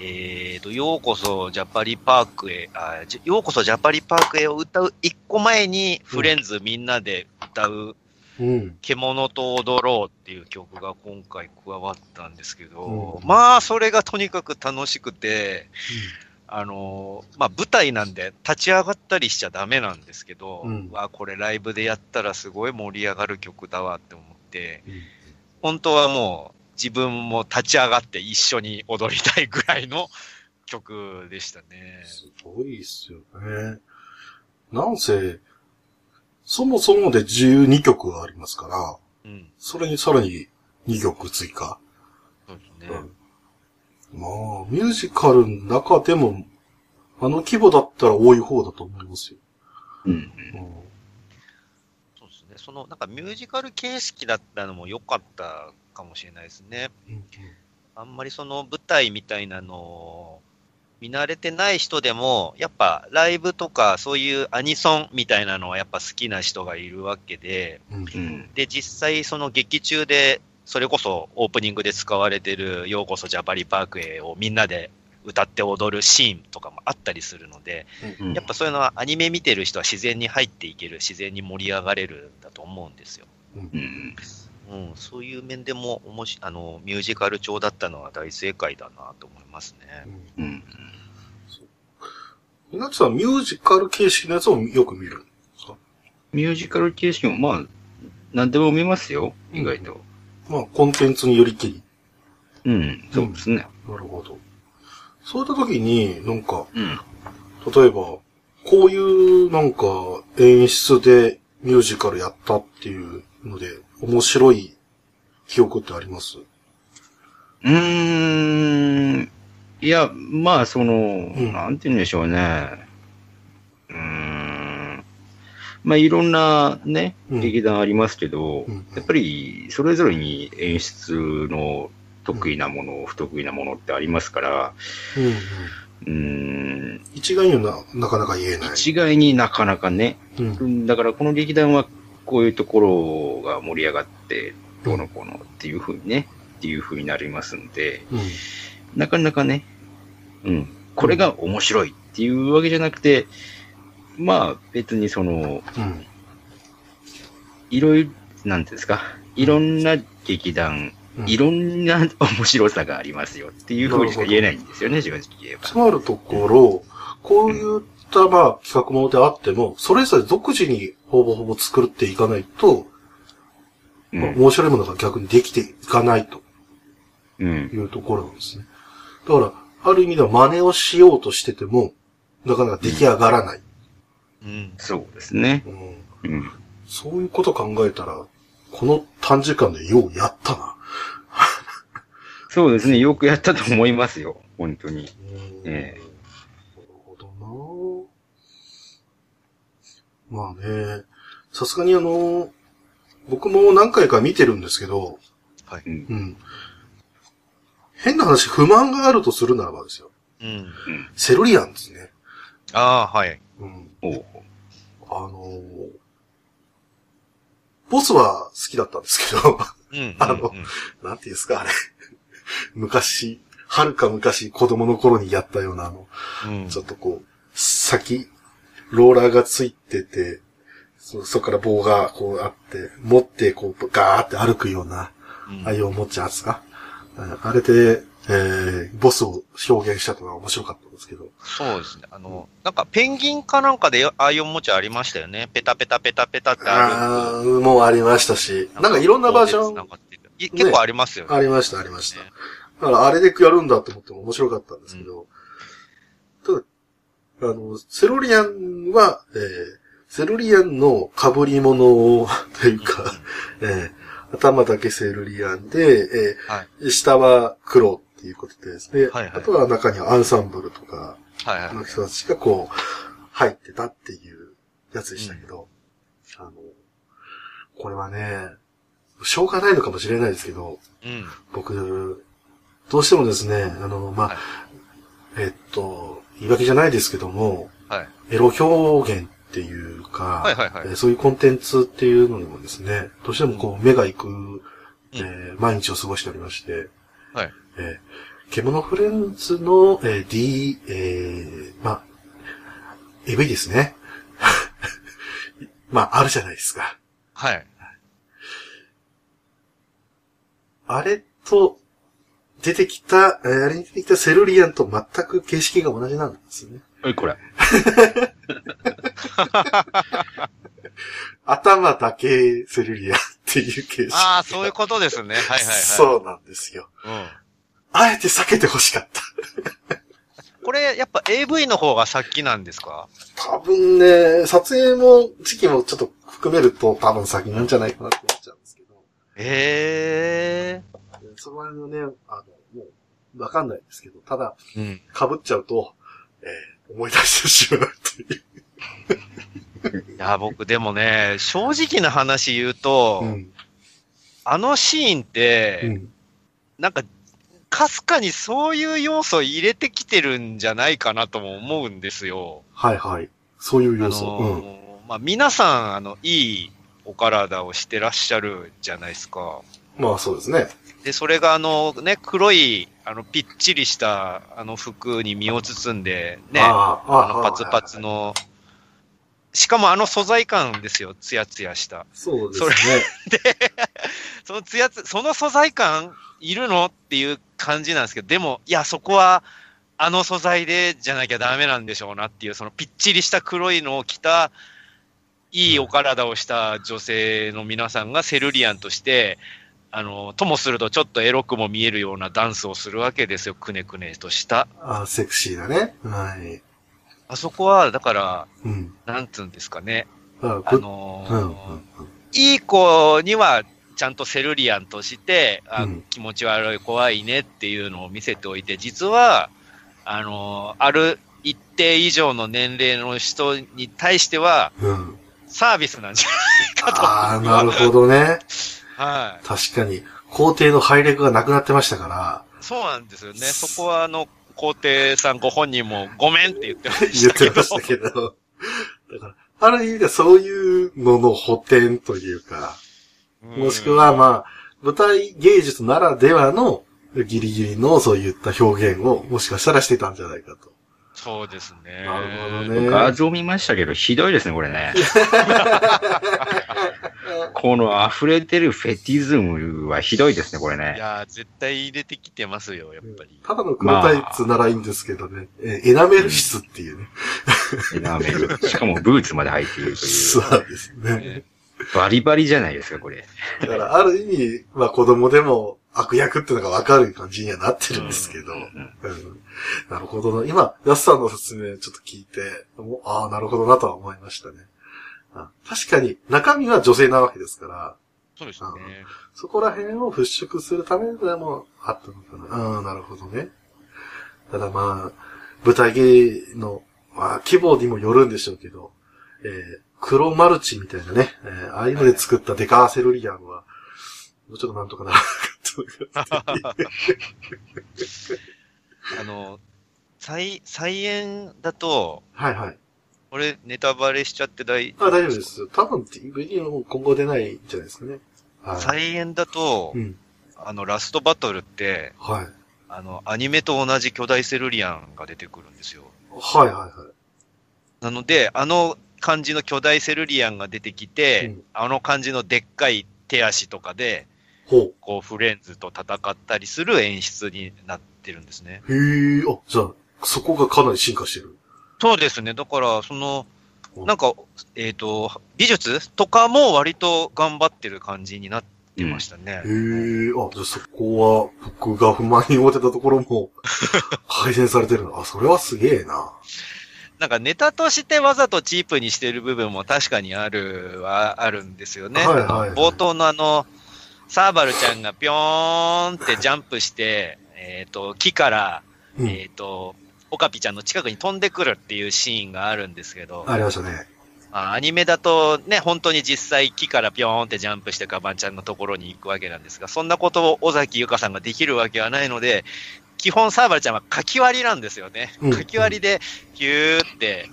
えーと、ようこそジャパリパークへ、あようこそジャパリパークへを歌う一個前に、フレンズみんなで歌ううん。獣と踊ろうっていう曲が今回加わったんですけど、うん、まあ、それがとにかく楽しくて、うん、あの、まあ、舞台なんで立ち上がったりしちゃダメなんですけど、うん、わこれライブでやったらすごい盛り上がる曲だわって思って、うん、本当はもう自分も立ち上がって一緒に踊りたいぐらいの曲でしたね。すごいっすよね。なんせ、そもそもで12曲ありますから、うん、それにさらに2曲追加。そうですね。うん、まあ、ミュージカルの中でも、あの規模だったら多い方だと思いますよ。うん。うん、そうですね。その、なんかミュージカル形式だったのも良かったかもしれないですね。うんうん、あんまりその舞台みたいなのを見慣れてない人でも、やっぱライブとかそういうアニソンみたいなのはやっぱ好きな人がいるわけで、うん、で、実際その劇中で、それこそオープニングで使われてるようこそジャパリパークへをみんなで歌って踊るシーンとかもあったりするので、うん、やっぱそういうのはアニメ見てる人は自然に入っていける、自然に盛り上がれるんだと思うんですよ。うん、うん、そういう面でもおもしあのミュージカル調だったのは大正解だなと思いますね。うん。みなちさん、ミュージカル形式のやつをよく見るんですか？ミュージカル形式も、まあ、何でも見ますよ、意外と。まあ、コンテンツによりきり。うん、そうですね。なるほど。そういった時に、なんか、うん、例えば、こういうなんか演出でミュージカルやったっていうので、面白い記憶ってあります？うーん。いや、まあ、その、うん、なんて言うんでしょうね。うん。まあ、いろんなね、劇団ありますけど、うん、やっぱり、それぞれに演出の得意なもの、不得意なものってありますから、うん、うん、一概にはなかなか言えない。一概になかなかね。うん、だから、この劇団はこういうところが盛り上がって、どうのこうのっていうふうにね、っていうふうになりますんで、うん、なかなかね、うん。これが面白いっていうわけじゃなくて、まあ別にその、うん、いろいろ、なんていうんですか、いろんな劇団、うん、いろんな 面白さがありますよっていうふうにしか言えないんですよね、正直言えば。つまるところ、こういったまあ企画ものであっても、それぞれ独自にほぼほぼ作っていかないと、まあ、面白いものが逆にできていかないと。いうところなんですね。だから、ある意味では真似をしようとしてても、なかなか出来上がらない。うん、そうですね。うん。そういうこと考えたら、この短時間でようやったな。そうですね。よくやったと思いますよ。本当に。ええなるほどなまあね、さすがにあの、僕も何回か見てるんですけど、はい。うん。変な話、不満があるとするならばですよ。うん。セルリアンですね。ああ、はい。うん。おあのー、ボスは好きだったんですけど、うん、あの、なんていうんですか、あれ。昔、はるか昔子供の頃にやったようなあの、うん、ちょっとこう、先、ローラーがついてて、そ、そこから棒がこうあって、持ってこう、ガーって歩くような、うん、ああいうおもちゃですか？あれで、えー、ボスを表現したのは面白かったんですけど。そうですね。あの、なんかペンギンかなんかでああいうおもちゃありましたよね。ペタペタペタペタってある。あもうありましたし。なんかいろんなバージョン。結構ありますよね。ありました、ありました。だからあれでやるんだと思っても面白かったんですけど。うん、ただ、あの、セロリアンは、えー、セロリアンの被り物を、というか、えー頭だけセルリアンで、えーはい、下は黒っていうことでです。ね、はいはい、あとは中にはアンサンブルとか、はいはい、の人たちがこう、入ってたっていうやつでしたけど、うん、あの、これはね、しょうがないのかもしれないですけど、うん、僕、どうしてもですね、あの、まあ、はい、えっと、言い訳じゃないですけども、はい、エロ表現っていうか、はいはいはい、そういうコンテンツっていうのにもですね、どうしてもこう目が行く、うん、えー、毎日を過ごしておりまして、はい。えー、獣フレンズの、えー、D、えー、まあ、AV ですね。まあ、あるじゃないですか。はい。あれと、出てきた、えーあれに出てきたセルリアンと全く形式が同じなんですね。はい、これ。頭だけセルリアンっていう形式。ああ、そういうことですね。はいはいはい。そうなんですよ。うん。あえて避けて欲しかった。これ、やっぱ AV の方が先なんですか？多分ね、撮影も、時期もちょっと含めると多分先なんじゃないかなって思っちゃうんですけど。ええその辺のね、あの、もう、わかんないですけど、ただ、ー。うん。被っちゃうと、えー思い出してしまうという。いや、僕でもね、正直な話言うと、うん。あのシーンって、うん。なんか、かすかにそういう要素入れてきてるんじゃないかなとも思うんですよ。はいはい。そういうあ要素。のーまあ、皆さん、あの、いいお体をしてらっしゃるじゃないですか。うん。まあそうですね。で、それがあのね、黒い、あの、ぴっちりした、あの服に身を包んで、ね、あああ、あの、パツパツ。の、しかもあの素材感ですよ、ツヤツヤした。そうですね。で、そのツヤツ、その素材感いるのっていう感じなんですけど、でも、いや、そこは、あの素材でじゃなきゃダメなんでしょうなっていう、そのぴっちりした黒いのを着た、いいお体をした女性の皆さんがセルリアンとして、あの、ともするとちょっとエロくも見えるようなダンスをするわけですよ、くねくねとした。あセクシーだね。はい。あそこは、だから、うん。なんつうんですかね。ああのーうんうんうん。いい子には、ちゃんとセルリアンとして、あうん気持ち悪い、怖いねっていうのを見せておいて、実は、あのーある一定以上の年齢の人に対しては、うん。サービスなんじゃないかと。ああ、なるほどね。は確かに、皇帝のハイレクがなくなってましたから、い。そうなんですよね。そこは、あの、皇帝さんご本人もごめんって言ってま言しけど。ったてましたけど。だから、ある意味でそういうのの補填というか、もしくはまあ、舞台芸術ならではのギリギリのそういった表現をもしかしたらしてたんじゃないかと。そうですね。なるほどね画像見ましたけど、ひどいですね、これね。この溢れてるフェティズムはひどいですね、これいね。やー、絶対入れてきてますよ、やっぱり。ただの黒タイツならいいんですけどね、えーエナメル質っていうね。エナメル。しかもブーツまで履いていると そいうですね。う。バリバリじゃないですか、これ。だから、ある意味、まあ子供でも悪役っていうのがわかる感じにはなってるんですけど、うんうんなるほどな。今、ヤスさんの説明ちょっと聞いて、ああ、なるほどなとは思いましたね。あ確かに、中身は女性なわけですから、そうですね。そこら辺を払拭するためでもあったのかな。ああ、なるほどね。ただまあ、舞台芸の、まあ、規模にもよるんでしょうけど、えー、黒マルチみたいなね、えーああいうので作ったデカーセルリアンは、もうちょっとなんとかならなかったのかっていうあの、再、再演だと、はいはい。これネタバレしちゃって大あ、大丈夫で。す。多分今後出ないんじゃないですかね。はい。再演だとう、ん。あの、ラストバトルって、はい。あの、アニメと同じ巨大セルリアンが出てくるんですよ。はいはいはい。なので、あの感じの巨大セルリアンが出てきて、うんあの感じのでっかい手足とかで、ほこう、フレンズと戦ったりする演出になってるんですね。う。へえ、あ、じゃあ、そこがかなり進化してる。そうですね。だから、その、うんなんか、えっ、と、美術とかも割と頑張ってる感じになってましたね。へえ、あ、じゃあそこは、僕が不満に思ってたところも、改善されてるの。あ、それはすげえな。なんかネタとしてわざとチープにしてる部分も確かにあるはあるんですよね。はいはいはい冒頭のあの、サーバルちゃんがぴょーんってジャンプして、えっ、と、木から、うん。えっ、と、オカピちゃんの近くに飛んでくるっていうシーンがあるんですけど、ありましたね。あアニメだとね、本当に実際木からぴょーんってジャンプしてカバンちゃんのところに行くわけなんですが、そんなことを尾崎ゆかさんができるわけはないので、基本サーバルちゃんはかき割りなんですよね。うんかき割りで、ヒューって、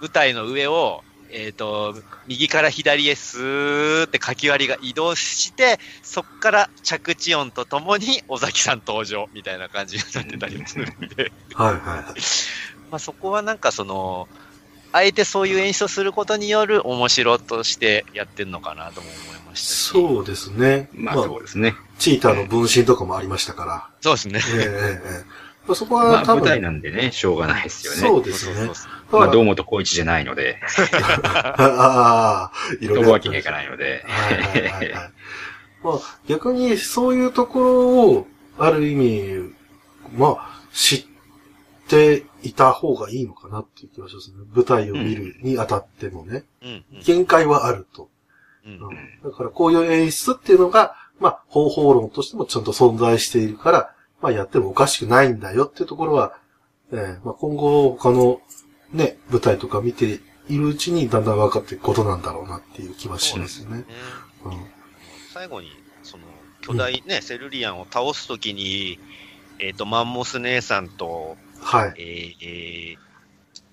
舞台の上を、えっ、と、右から左へスーってかき割りが移動して、そっから着地音とともに尾崎さん登場みたいな感じになってたりもするんで、はいはいはい。まあそこはなんかその、あえてそういう演出をすることによる面白としてやってんのかなとも思いまし。そうですね。まあそうですね。チーターの分身とかもありましたから。そうですね。ええええええまあ、そこまあは多分、舞台なんでね、しょうがないですよね。そうですねそうそう。そうまあ、ま堂本光一じゃないので、ああ、いろいろわけにはいかないので。はいはいはいはい。まあ、逆にそういうところを、ある意味、まあ、知っていた方がいいのかなっていう気がしますね。舞台を見るにあたってもね。うんうん限界はあると。うんうんだからこういう演出っていうのが、まあ、方法論としてもちゃんと存在しているから、まあ、やってもおかしくないんだよっていうところは、えーまあ、今後他のね、舞台とか見ているうちにだんだん分かっていくことなんだろうなっていう気はしますよね。ねうん最後に、その、巨大ね、セルリアンを倒すときに、えっ、と、マンモス姉さんと、はい。えーえー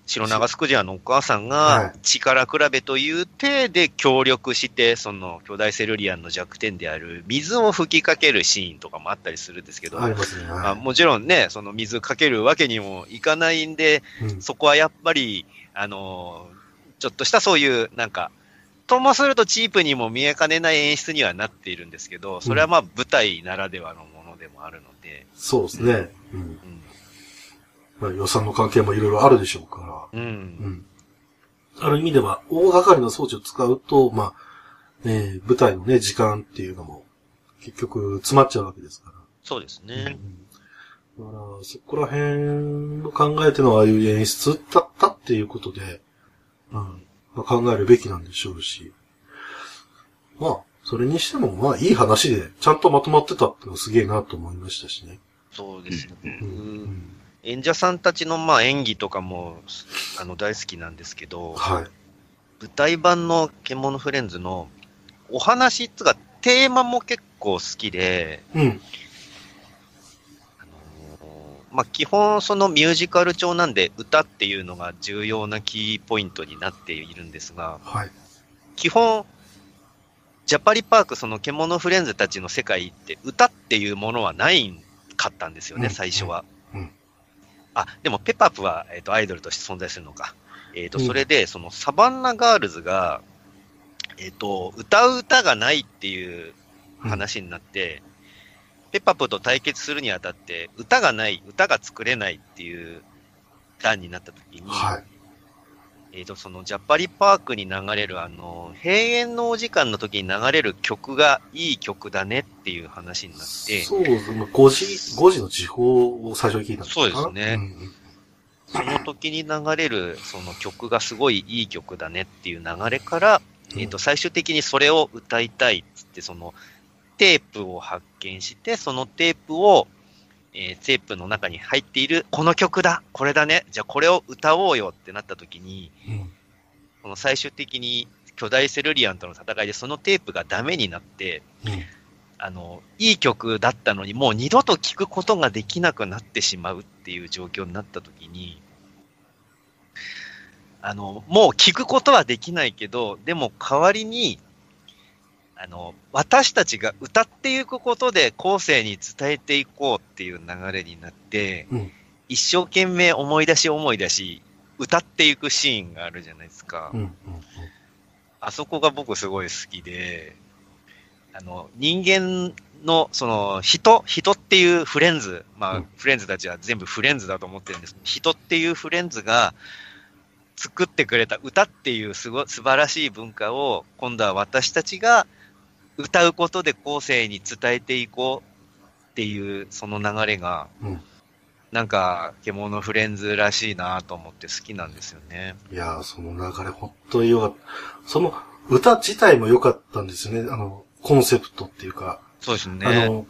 白長スクジアのお母さんが力比べという体で協力して、その巨大セルリアンの弱点である水を吹きかけるシーンとかもあったりするんですけど、あね。まあ、もちろんね、その水かけるわけにもいかないんで、うんそこはやっぱり、あのちょっとしたそういう、なんか、ともするとチープにも見えかねない演出にはなっているんですけど、それはまあ舞台ならではのものでもあるので、そうですね。うん。うん。まあ、予算の関係もいろいろあるでしょうから。う。うんん。ある意味では、大掛かりな装置を使うと、まあ、えー舞台のね、時間っていうのも、結局、詰まっちゃうわけですから。そうですね。だから、そこら辺の考えてのああいう演出だったっていうことで、うん。まあ、考えるべきなんでしょうし。まあ、それにしても、まあ、いい話で、ちゃんとまとまってたっていうのはすげえなと思いましたしね。そうですね。うう僕ん。演者さんたちのまあ演技とかもあの大好きなんですけど、はい。舞台版の獣フレンズのお話っつうかテーマも結構好きで、うん。あのーまあ、基本そのミュージカル調なんで歌っていうのが重要なキーポイントになっているんですが、はい。基本、ジャパリパークその獣フレンズたちの世界って歌っていうものはないかったんですよね、うん最初は。うんうんあ、でもペッパープは、えっとアイドルとして存在するのか。えっ、と、うんそれで、そのサバンナガールズが、えっ、と、歌う歌がないっていう話になって、ペッパープと対決するにあたって、歌がない、歌が作れないっていう段になった時に、はい。えっ、と、そのジャパリパークに流れる、あの、閉園のお時間の時に流れる曲がいい曲だねっていう話になって、そうですね。5時、5時の時報を最初に聞いたのか？なそうですね。んその時に流れるその曲がすごいいい曲だねっていう流れから、うん。えっ、と、最終的にそれを歌いたいっつって、そのテープを発見して、そのテープを、えーテープの中に入っている、この曲だ。これだね。じゃあこれを歌おうよってなった時に、うん。この最終的に巨大セルリアンとの戦いでそのテープがダメになって、うん。あの、いい曲だったのにもう二度と聴くことができなくなってしまうっていう状況になった時に、あの、もう聴くことはできないけど、でも代わりに、あの、私たちが歌っていくことで後世に伝えていこうっていう流れになって、うん一生懸命思い出し思い出し、歌っていくシーンがあるじゃないですか。うん。うん。あそこが僕すごい好きで、あの、人間の、その、人、人っていうフレンズ、まあ、うんフレンズたちは全部フレンズだと思ってるんですけど人っていうフレンズが作ってくれた歌っていうすご、素晴らしい文化を、今度は私たちが歌うことで後世に伝えていこうっていう、その流れが、うんなんか、獣フレンズらしいなと思って好きなんですよね。いやー、その流れ本当に良かった。その歌自体も良かったんですよね。あの、コンセプトっていうか。そうですね。あの、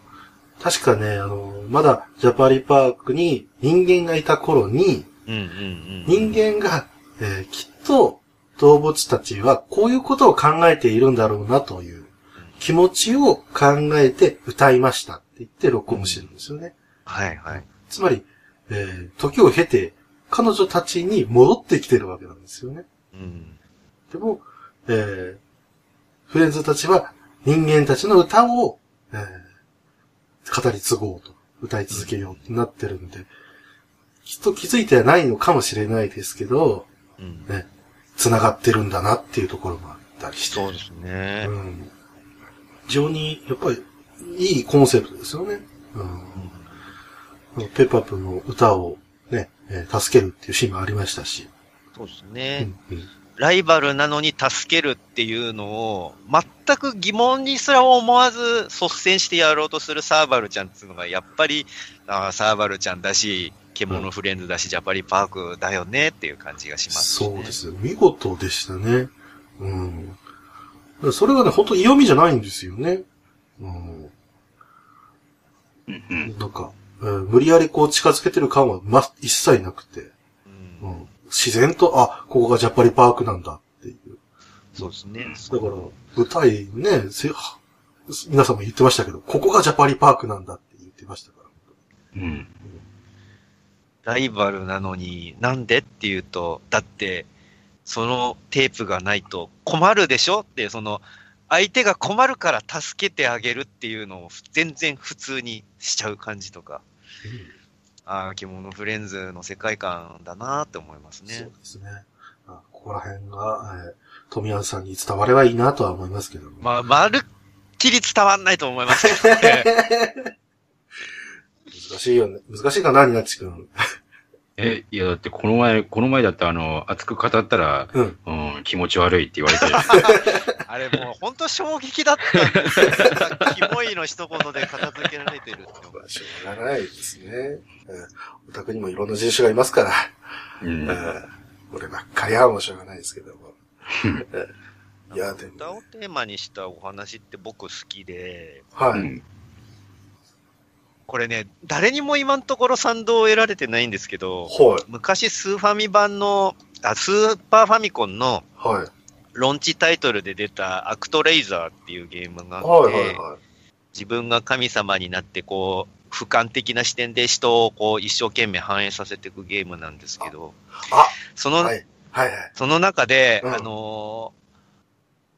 確かね、あの、まだジャパリパークに人間がいた頃に、うんうんうん。人間が、えーきっと動物たちはこういうことを考えているんだろうなという気持ちを考えて歌いましたって言って録音してるんですよね。はいはい。つまり、えー時を経て彼女たちに戻ってきてるわけなんですよね。うん。でも、えーフレンズたちは人間たちの歌を、えー語り継ごうと、歌い続けようってなってるんで、きっと気づいてはないのかもしれないですけど、うん。ね、繋がってるんだなっていうところもあったりして。そうですね。うん。非常に、やっぱり、いいコンセプトですよね。うん。ペッパープの歌をね、えー、助けるっていうシーンもありましたし。そうですね。うんうんライバルなのに助けるっていうのを、全く疑問にすら思わず率先してやろうとするサーバルちゃんっていうのが、やっぱり、あサーバルちゃんだし、獣フレンズだし、ジャパリパークだよねっていう感じがします、ね、そうです。見事でしたね。うん。それがね、本当嫌味じゃないんですよね。うん。なんか、えー、無理やりこう近づけてる感は、ま、一切なくて。うん、自然と、あ、ここがジャパリパークなんだっていう。そうですね。だから、舞台ね、せ皆さんも言ってましたけど、ここがジャパリパークなんだって言ってましたから。うん。ライバルなのになんでっていうと、だって、そのテープがないと困るでしょって、その、相手が困るから助けてあげるっていうのを全然普通にしちゃう感じとか。うんああ、着物フレンズの世界観だなって思いますね。そうですね。あここら辺が、えー、富安さんに伝わればいいなとは思いますけどまあ、まるっきり伝わんないと思いますけどね。難しいよね。難しいかな、ニナッチ君。え、いや、だってこの前、この前だってあの、熱く語ったら、うん、うん、気持ち悪いって言われて。あれもう本当衝撃だったんですよ。キモいの一言で片付けられてるって。しょうがないですね。お宅にもいろんな人種がいますから。うん、俺ばっかりはもうしょうがないですけども。いや、でも、歌をテーマにしたお話って僕好きで。はい。これね、誰にも今のところ賛同を得られてないんですけど、はい、昔スーファミ版の、あ、スーパーファミコンの、はい、ロンチタイトルで出たアクトレイザーっていうゲームがあって、はいはいはい、自分が神様になってこう、俯瞰的な視点で人をこう一生懸命反映させていくゲームなんですけど、あその、はい。はいはい、その中で、うん、あの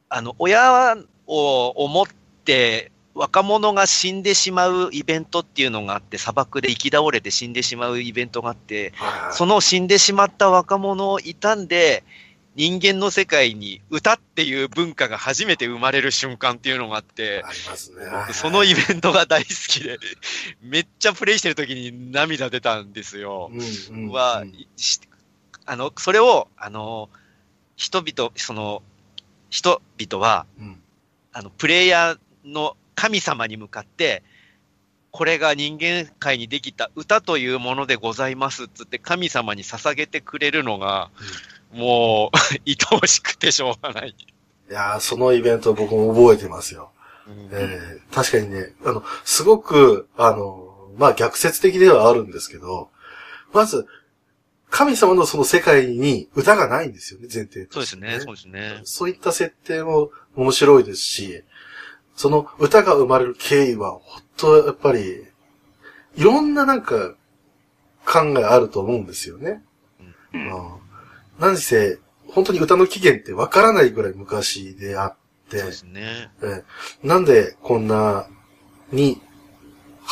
あの、親を思って若者が死んでしまうイベントっていうのがあって、砂漠で生き倒れて死んでしまうイベントがあって、その死んでしまった若者を悼んで、人間の世界に歌っていう文化が初めて生まれる瞬間っていうのがあって、ありますね。僕そのイベントが大好きで、めっちゃプレイしてる時に涙出たんですよ。うんうんうん、は、あの、それを、あの、人々、その、人々は、うん、あの、プレイヤーの神様に向かって、これが人間界にできた歌というものでございますっつって神様に捧げてくれるのが、うんもう、愛おしくてしょうがない。いやー、そのイベント僕も覚えてますよ。うん、えー、確かにね、あの、すごく、あの、まあ逆説的ではあるんですけど、まず、神様のその世界に歌がないんですよね、前提、ね、そうですね、そうですね。そういった設定も面白いですし、その歌が生まれる経緯は、ほんとやっぱり、いろんななんか、考えあると思うんですよね。うん、うん何せ、本当に歌の起源ってわからないぐらい昔であって、そうですね。えなんでこんなに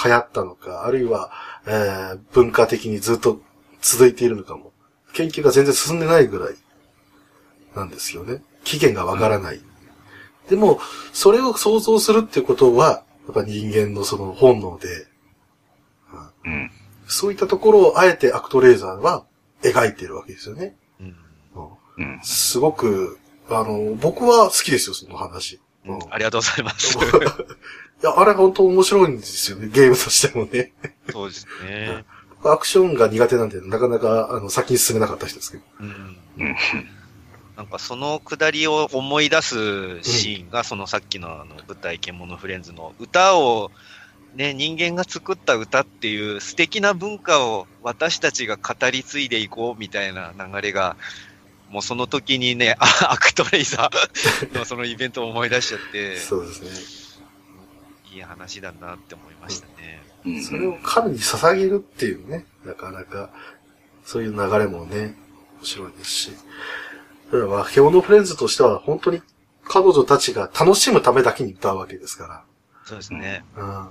流行ったのか、あるいは、えー、文化的にずっと続いているのかも、研究が全然進んでないぐらいなんですよね。起源がわからない。うん、でも、それを想像するっていうことは、やっぱ人間のその本能で、うん、そういったところをあえてアクトレーザーは描いているわけですよね。うん。すごく、あの、僕は好きですよ、その話。うん、ありがとうございます。いや、あれ本当面白いんですよね、ゲームとしてもね。そうですね。アクションが苦手なんで、なかなか、あの、先に進めなかった人ですけど。うん。なんかそのくだりを思い出すシーンが、そのさっきのあの舞台獣フレンズの歌を、ね、人間が作った歌っていう素敵な文化を私たちが語り継いでいこうみたいな流れがもうその時にね、アクトレイザーのそのイベントを思い出しちゃって、そうですね。いい話だなって思いましたね。うん、それを神に捧げるっていうね、なかなか、そういう流れもね、面白いですし。だから、ヘオノフレンズとしては本当に彼女たちが楽しむためだけに歌うわけですから。そうですね。うん。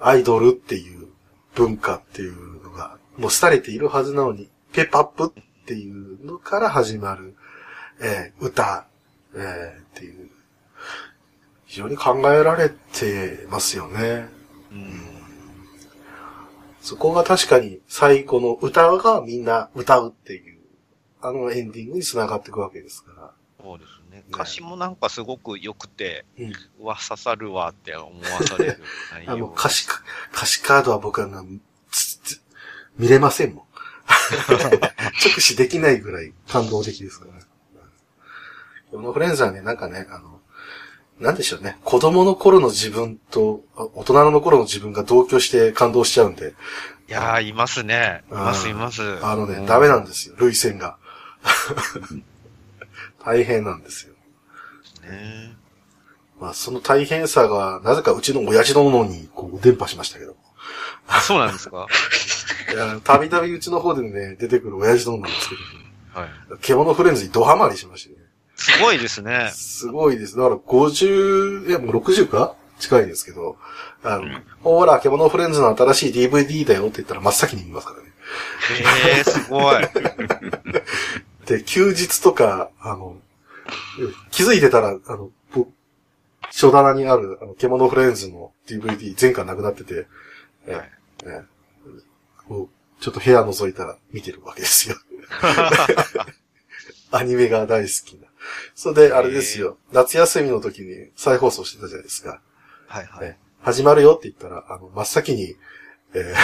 アイドルっていう文化っていうのが、もう廃れているはずなのに、ペップアップっていうのから始まる、えー、歌、えー、っていう、非常に考えられてますよね。うん、そこが確かに最後の歌がみんな歌うっていう、あのエンディングに繋がっていくわけですから。そうですね。歌詞もなんかすごく良くて、うん、うわ、刺さるわって思わされる あの、歌詞、歌詞カードは僕は見れませんもん。直視できないぐらい感動的ですから。このフレンズはね、なんかね、あの、なんでしょうね。子供の頃の自分と、大人の頃の自分が同居して感動しちゃうんで。いやー、いますね。います、います。あのね、ダメなんですよ。類線が。大変なんですよ。ねまあ、その大変さが、なぜかうちの親父ののに、こう、伝播しましたけど。あ、そうなんですか？いや、たびたびうちの方でね、出てくる親父のなんですけど、はい。獣フレンズにドハマりしましてね。すごいですね。すごいです。だから50、いや、もう60か？近いですけど、あの、うん、ほら、獣フレンズの新しい DVD だよって言ったら真っ先に見ますからね。ええー、すごい。で、休日とか、あの、気づいてたら、あの、書棚にある、あの、獣フレンズの DVD 全巻なくなってて、はい、ええこうちょっと部屋覗いたら見てるわけですよ。アニメが大好きな。それで、あれですよ。夏休みの時に再放送してたじゃないですか。はいはい。始まるよって言ったら、あの、真っ先に、えー、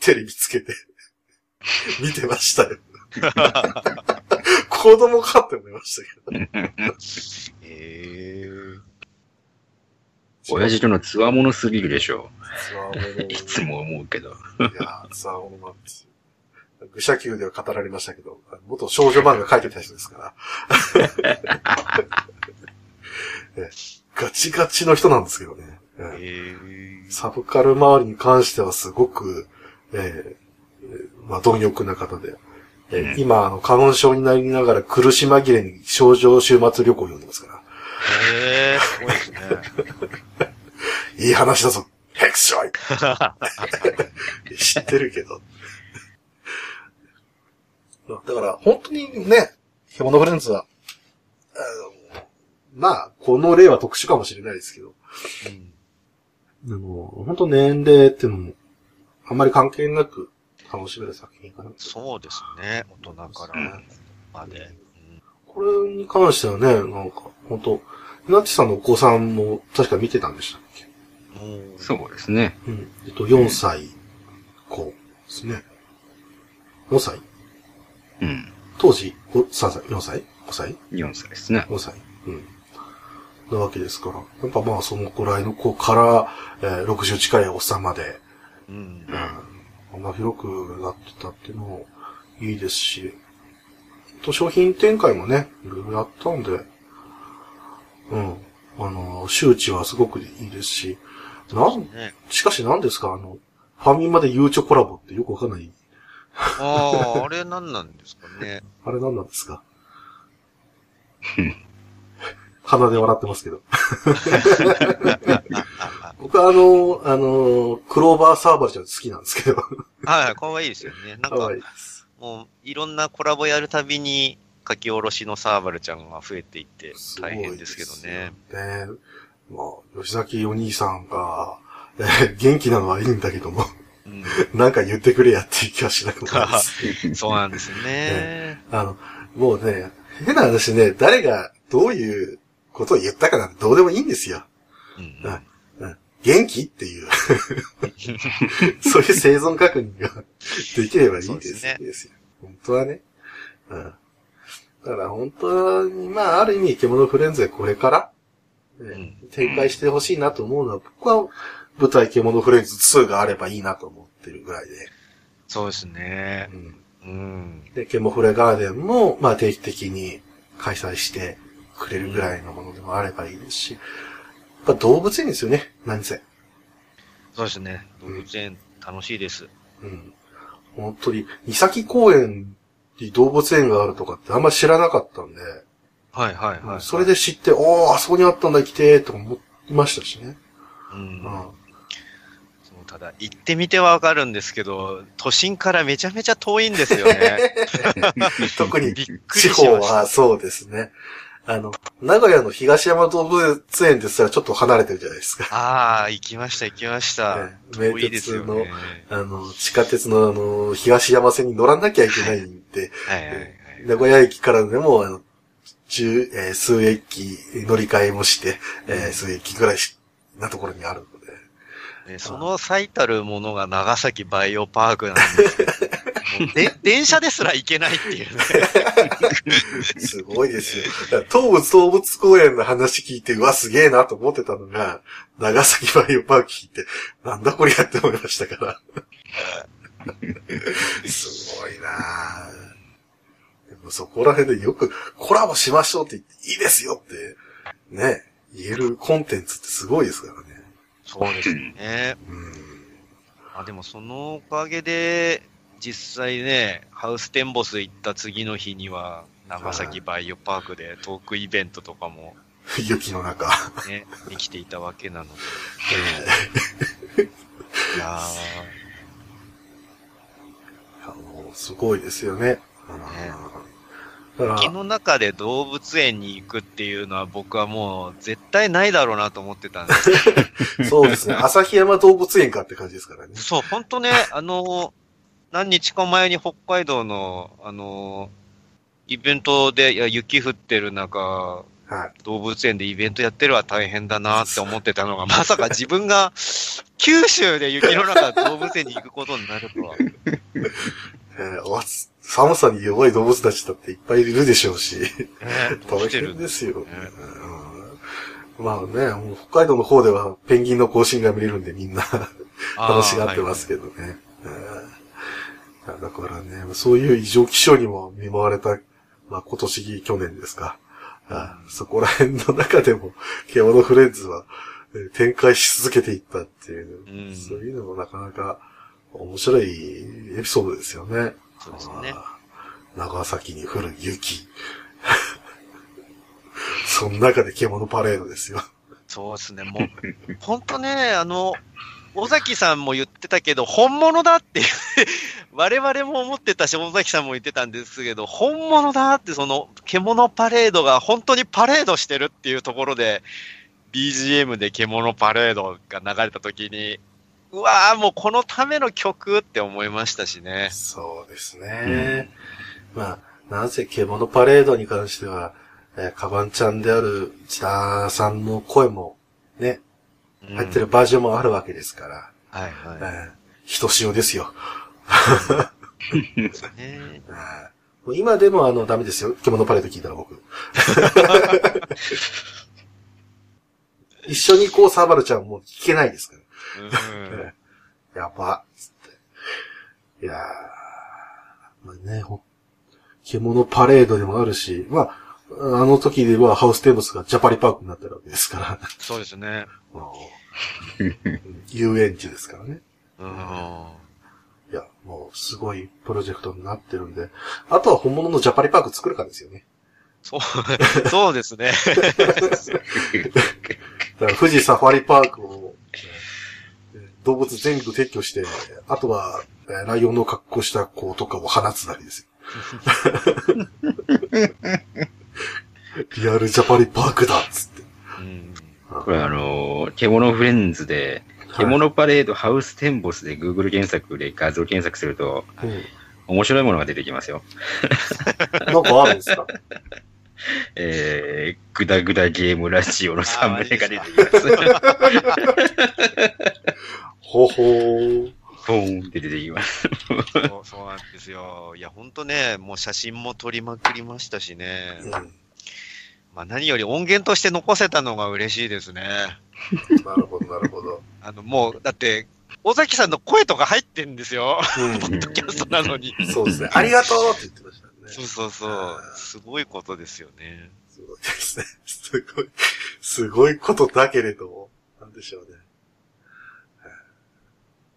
テレビつけて見てましたよ。子供かって思いましたけど。えー。親父とのつわものすぎるでしょ。つわもの。いつも思うけど。いや、つわものなんですよ。愚者級では語られましたけど、元少女漫画書いてた人ですから。ガチガチの人なんですけどね。えー、サブカル周りに関してはすごく、えー、まあ、貪欲な方で。今、あの、花粉症になりながら苦し紛れに症状週末旅行を読んでますから。へえー、すごいですね。いい話だぞ、ヘクショイ知ってるけど。だから、本当にね、獣フレンズは、まあ、この例は特殊かもしれないですけど、うん、でも、本当年齢っていうのも、あんまり関係なく楽しめる作品かな。そうですね、大人からまで。うん、これに関してはね、なんか、本当ナッチさんのお子さんも確か見てたんでしたっけ？そうですね。うん。えっと、4歳子ですね。5歳？うん。当時、3歳、4歳 ?5 歳 ?4 歳ですね。5歳。うん。なわけですから。やっぱまあ、そのくらいの子から、えー、60近いおっさんまで、うん。うん。こんな広くなってたっていうのもいいですし、と商品展開もね、いろいろやったんで、うん。あの、周知はすごくいいですし、なん、ね、しかし何ですか？あの、ファミマでゆうちょコラボってよくわかんないああ、あれ何なんですかね？あれ何なんですか？鼻で笑ってますけど。僕はあの、あの、クローバーサーバーちゃん好きなんですけど。はい、かわいいですよね。なんか、いいもう、いろんなコラボやるたびに、書き下ろしのサーバルちゃんが増えていって、大変ですけどね。ねまあ、吉崎お兄さんが、えー、元気なのはいいんだけども、うん、なんか言ってくれやっていう気はしなくな。そうなんですねね。あの、もうね、変な話ね、誰がどういうことを言ったかなんてどうでもいいんですよ。うんうん、元気っていう そういう生存確認ができればいいですね。ですよ。本当はね。うん。だから本当に、まあ、ある意味、獣フレンズでこれから、ね、展開してほしいなと思うのは、僕は舞台獣フレンズ2があればいいなと思ってるぐらいで。そうですね。うん。うん、で、ケモフレガーデンも、まあ定期的に開催してくれるぐらいのものでもあればいいですし、やっぱ動物園ですよね、何せ。そうですね。動物園、楽しいです。うん。本当に、三崎公園に動物園があるとかってあんま知らなかったんで、はいはいはい、はい、それで知って、おー、あそこにあったんだ、来て、と思いましたしね。うん。うんただ、行ってみてわかるんですけど、都心からめちゃめちゃ遠いんですよね。特に地方はそうですね。あの、名古屋の東山動物園ですらちょっと離れてるじゃないですか。ああ、行きました、行きました。ね名鉄の、ね。あの、地下鉄のあの、東山線に乗らなきゃいけないんで、はいはいはい。名古屋駅からでも、あの、十、えー数駅乗り換えもして、えー数駅ぐらいしなところにあるので。ね、その最たるものが長崎バイオパークなんですよ。も う で電車ですら行けないっていうね。すごいですよ。東武動物公園の話聞いて、うわ、すげえなと思ってたのが、長崎バイオパーク聞いて、なんだこりゃって思いましたから。すごいなぁでもそこら辺でよくコラボしましょうって言って、いいですよって、ね、言えるコンテンツってすごいですからね。そうですね。うん。あでもそのおかげで、実際ね、ハウステンボス行った次の日には、長崎バイオパークでトークイベントとかも 雪の中。ね、できていたわけなので。え いやーいやもうすごいですよね。だからー、木の中で動物園に行くっていうのは僕はもう絶対ないだろうなと思ってたんです そうですね。旭山動物園かって感じですからね。そう、ほんとね、あの、何日か前に北海道の、あの、イベントで、いや、雪降ってる中、はい。動物園でイベントやってるは大変だなって思ってたのが、まさか自分が九州で雪の中動物園に行くことになるとは。えーわ寒さに弱い動物たちだっていっぱいいるでしょうし、ね、どう大してる変ですよ、ねうんまあね、もう北海道の方ではペンギンの更新が見れるんでみんな。楽しがってますけどね。うんだからね、そういう異常気象にも見舞われた、まあ今年、去年ですか。あそこら辺の中でも、獣フレンズはえー展開し続けていったっていう、うんそういうのもなかなか面白いエピソードですよね。そうですね。長崎に降る雪。その中で獣パレードですよ。そうですね、もう、ほんとね、あの、尾崎さんも言ってたけど、本物だって 我々も思ってたし、尾崎さんも言ってたんですけど、本物だって、その、獣パレードが本当にパレードしてるっていうところで、BGM で獣パレードが流れた時に、うわーもうこのための曲って思いましたしね。そうですね。まあ、なぜ獣パレードに関しては、えーカバンちゃんである千田さんの声もね、うん入ってるバージョンもあるわけですから、はいえはー、ひとしおですよ。今でもあの、ダメですよ。獣パレード聞いたら僕。一緒にこう、サーバルちゃんもう聞けないですから。うんやば、つって。いやー、まあね、ほ獣パレードでもあるし、まあ、あの時ではハウステンボスがジャパリパークになってるわけですから、そうですね。遊園地ですからね。うんいや、もうすごいプロジェクトになってるんで、あとは本物のジャパリパーク作るかですよね。そう、そうですね。だから富士サファリパークを、えー動物全部撤去して、あとは、えーライオンの格好した子とかを放つなりですよ。リアルジャパリパークだっつって。うんこれあのー、獣フレンズで、獣パレードハウステンボスで Google 検索で画像検索すると、うん面白いものが出てきますよ。なんかあるんですか？えー、グダグダゲームラジオのサムネが出てきます。ほほー。ポーンって出てきます。そうそうなんですよ。いや、ほんとね、もう写真も撮りまくりましたしね。うん。まあ何より音源として残せたのが嬉しいですね。なるほど、なるほど。あの、もう、だって、尾崎さんの声とか入ってんですよ。うんポッドキャストなのに。そうですね。ありがとうって言ってましたね。そうそうそう。すごいことですよね。すごいですね。すごい、すごいことだけれども、なんでしょうね。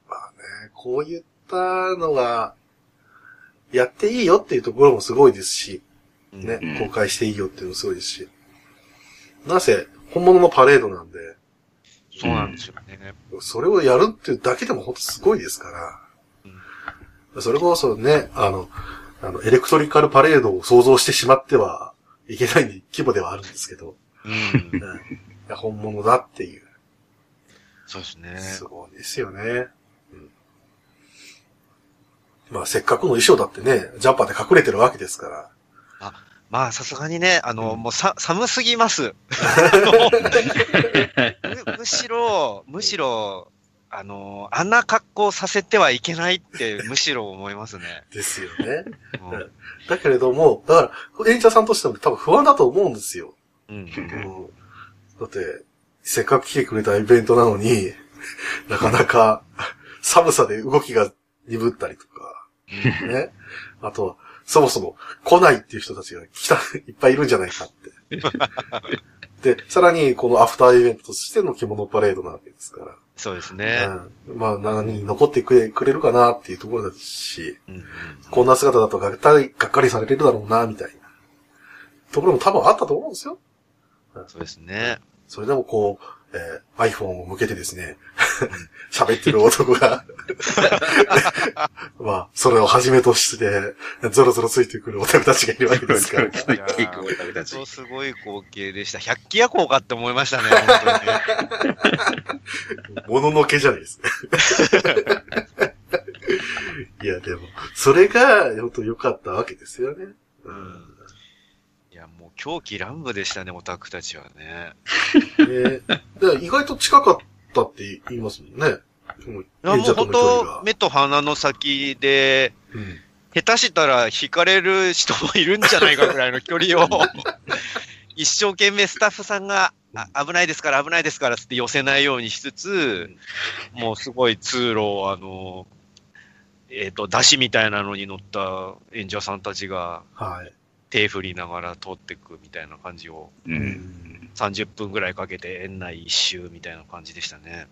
まあね、こういったのが、やっていいよっていうところもすごいですし、ね、うん公開していいよっていうのもすごいですし、なぜ、本物のパレードなんで、そうなんですよね。それをやるっていうだけでも本当すごいですから、それこそね、あの、あの、エレクトリカルパレードを想像してしまっては、いけない規模ではあるんですけど、うん。うん、本物だっていう。そうですね。すごいですよね。うん、まあせっかくの衣装だってね、ジャンパーで隠れてるわけですから。まあ、さすがにね、あの、うんもうさ、寒すぎます。むむしろ、むしろ、あの、あんな格好させてはいけないって、むしろ思いますね。ですよね。うんだけれども、だから、演者さんとしても多分不安だと思うんですよ。うん。うんだって、せっかく来てくれたイベントなのに、なかなか寒さで動きが鈍ったりとか、ね。あとは、そもそも来ないっていう人たちが来た、いっぱいいるんじゃないかって。で、さらにこのアフターイベントとしての着物パレードなわけですから。そうですね。うん、まあ、何人残ってくれくれるかなっていうところですし、うんうんこんな姿だとがっかり、がっかりされるだろうな、みたいな。ところも多分あったと思うんですよ。そうですね。それでもこう、えー iPhone を向けてですね、喋ってる男が、まあ、それをはじめとして、ゾロゾロついてくるオタクたちがいるわけですから。いやー本当すごい光景でした。百鬼夜行かって思いましたね、本当にね。もののけじゃないですね。いや、でも、それが、本当良かったわけですよね。うん狂気乱舞でしたね、オタクたちはね。ねで意外と近かったって言いますもんね。もう本当目と鼻の先で、うん下手したら惹かれる人もいるんじゃないかぐらいの距離を、一生懸命スタッフさんが、あ危ないですから危ないですからつって寄せないようにしつつ、もうすごい通路を、あの、えっ、と、出汁みたいなのに乗った演者さんたちがはい。手振りながら通っていくみたいな感じを、う。うんん。30分ぐらいかけて園内一周みたいな感じでしたね。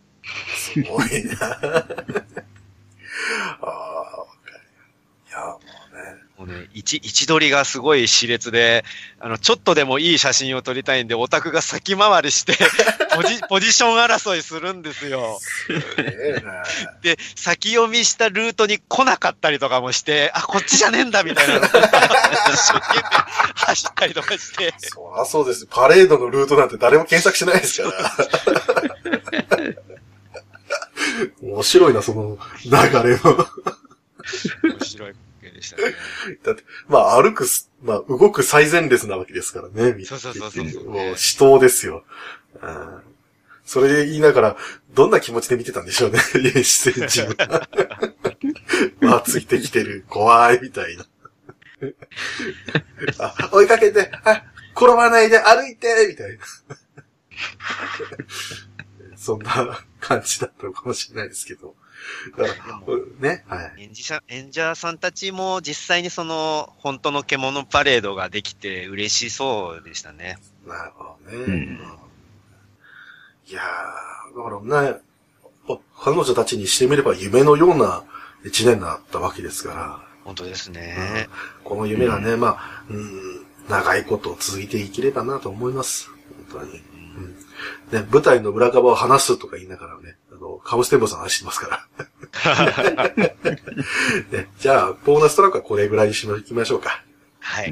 すごいな。ああ、わかる。いや、もうね。もうね、位置、位置取りがすごい熾烈で、あの、ちょっとでもいい写真を撮りたいんで、オタクが先回りして、ポジ、ポジション争いするんですよ。で、先読みしたルートに来なかったりとかもして、あ、こっちじゃねえんだみたいな 一生懸命走ったりとかして、そりゃそうです。パレードのルートなんて誰も検索しないですから。面白いな、その流れの。面白いしたね。だって、まあ歩くす、まあ動く最前列なわけですからね。そうそうそうそうそうもう死闘ですよ。うんそれで言いながら、どんな気持ちで見てたんでしょうね。出演陣は。まあついてきてる、怖い、みたいな。あ、追いかけて、あ、転ばないで歩いて、みたいな。そんな感じだったのかもしれないですけど。だから、ね、はい。演者演者さんたちも実際にその、本当の獣パレードができて嬉しそうでしたね。なるほどね。うんいやー、だからね、彼女たちにしてみれば夢のような一年だったわけですから、本当ですね。この夢がね、まあ、うん、長いこと続いていければなと思います。本当に。うんね、舞台の裏側を話すとか言いながらね、あの、カムステンボさん話してますから。ね、じゃあ、ボーナストラックはこれぐらいにしま、いきましょうか。はい。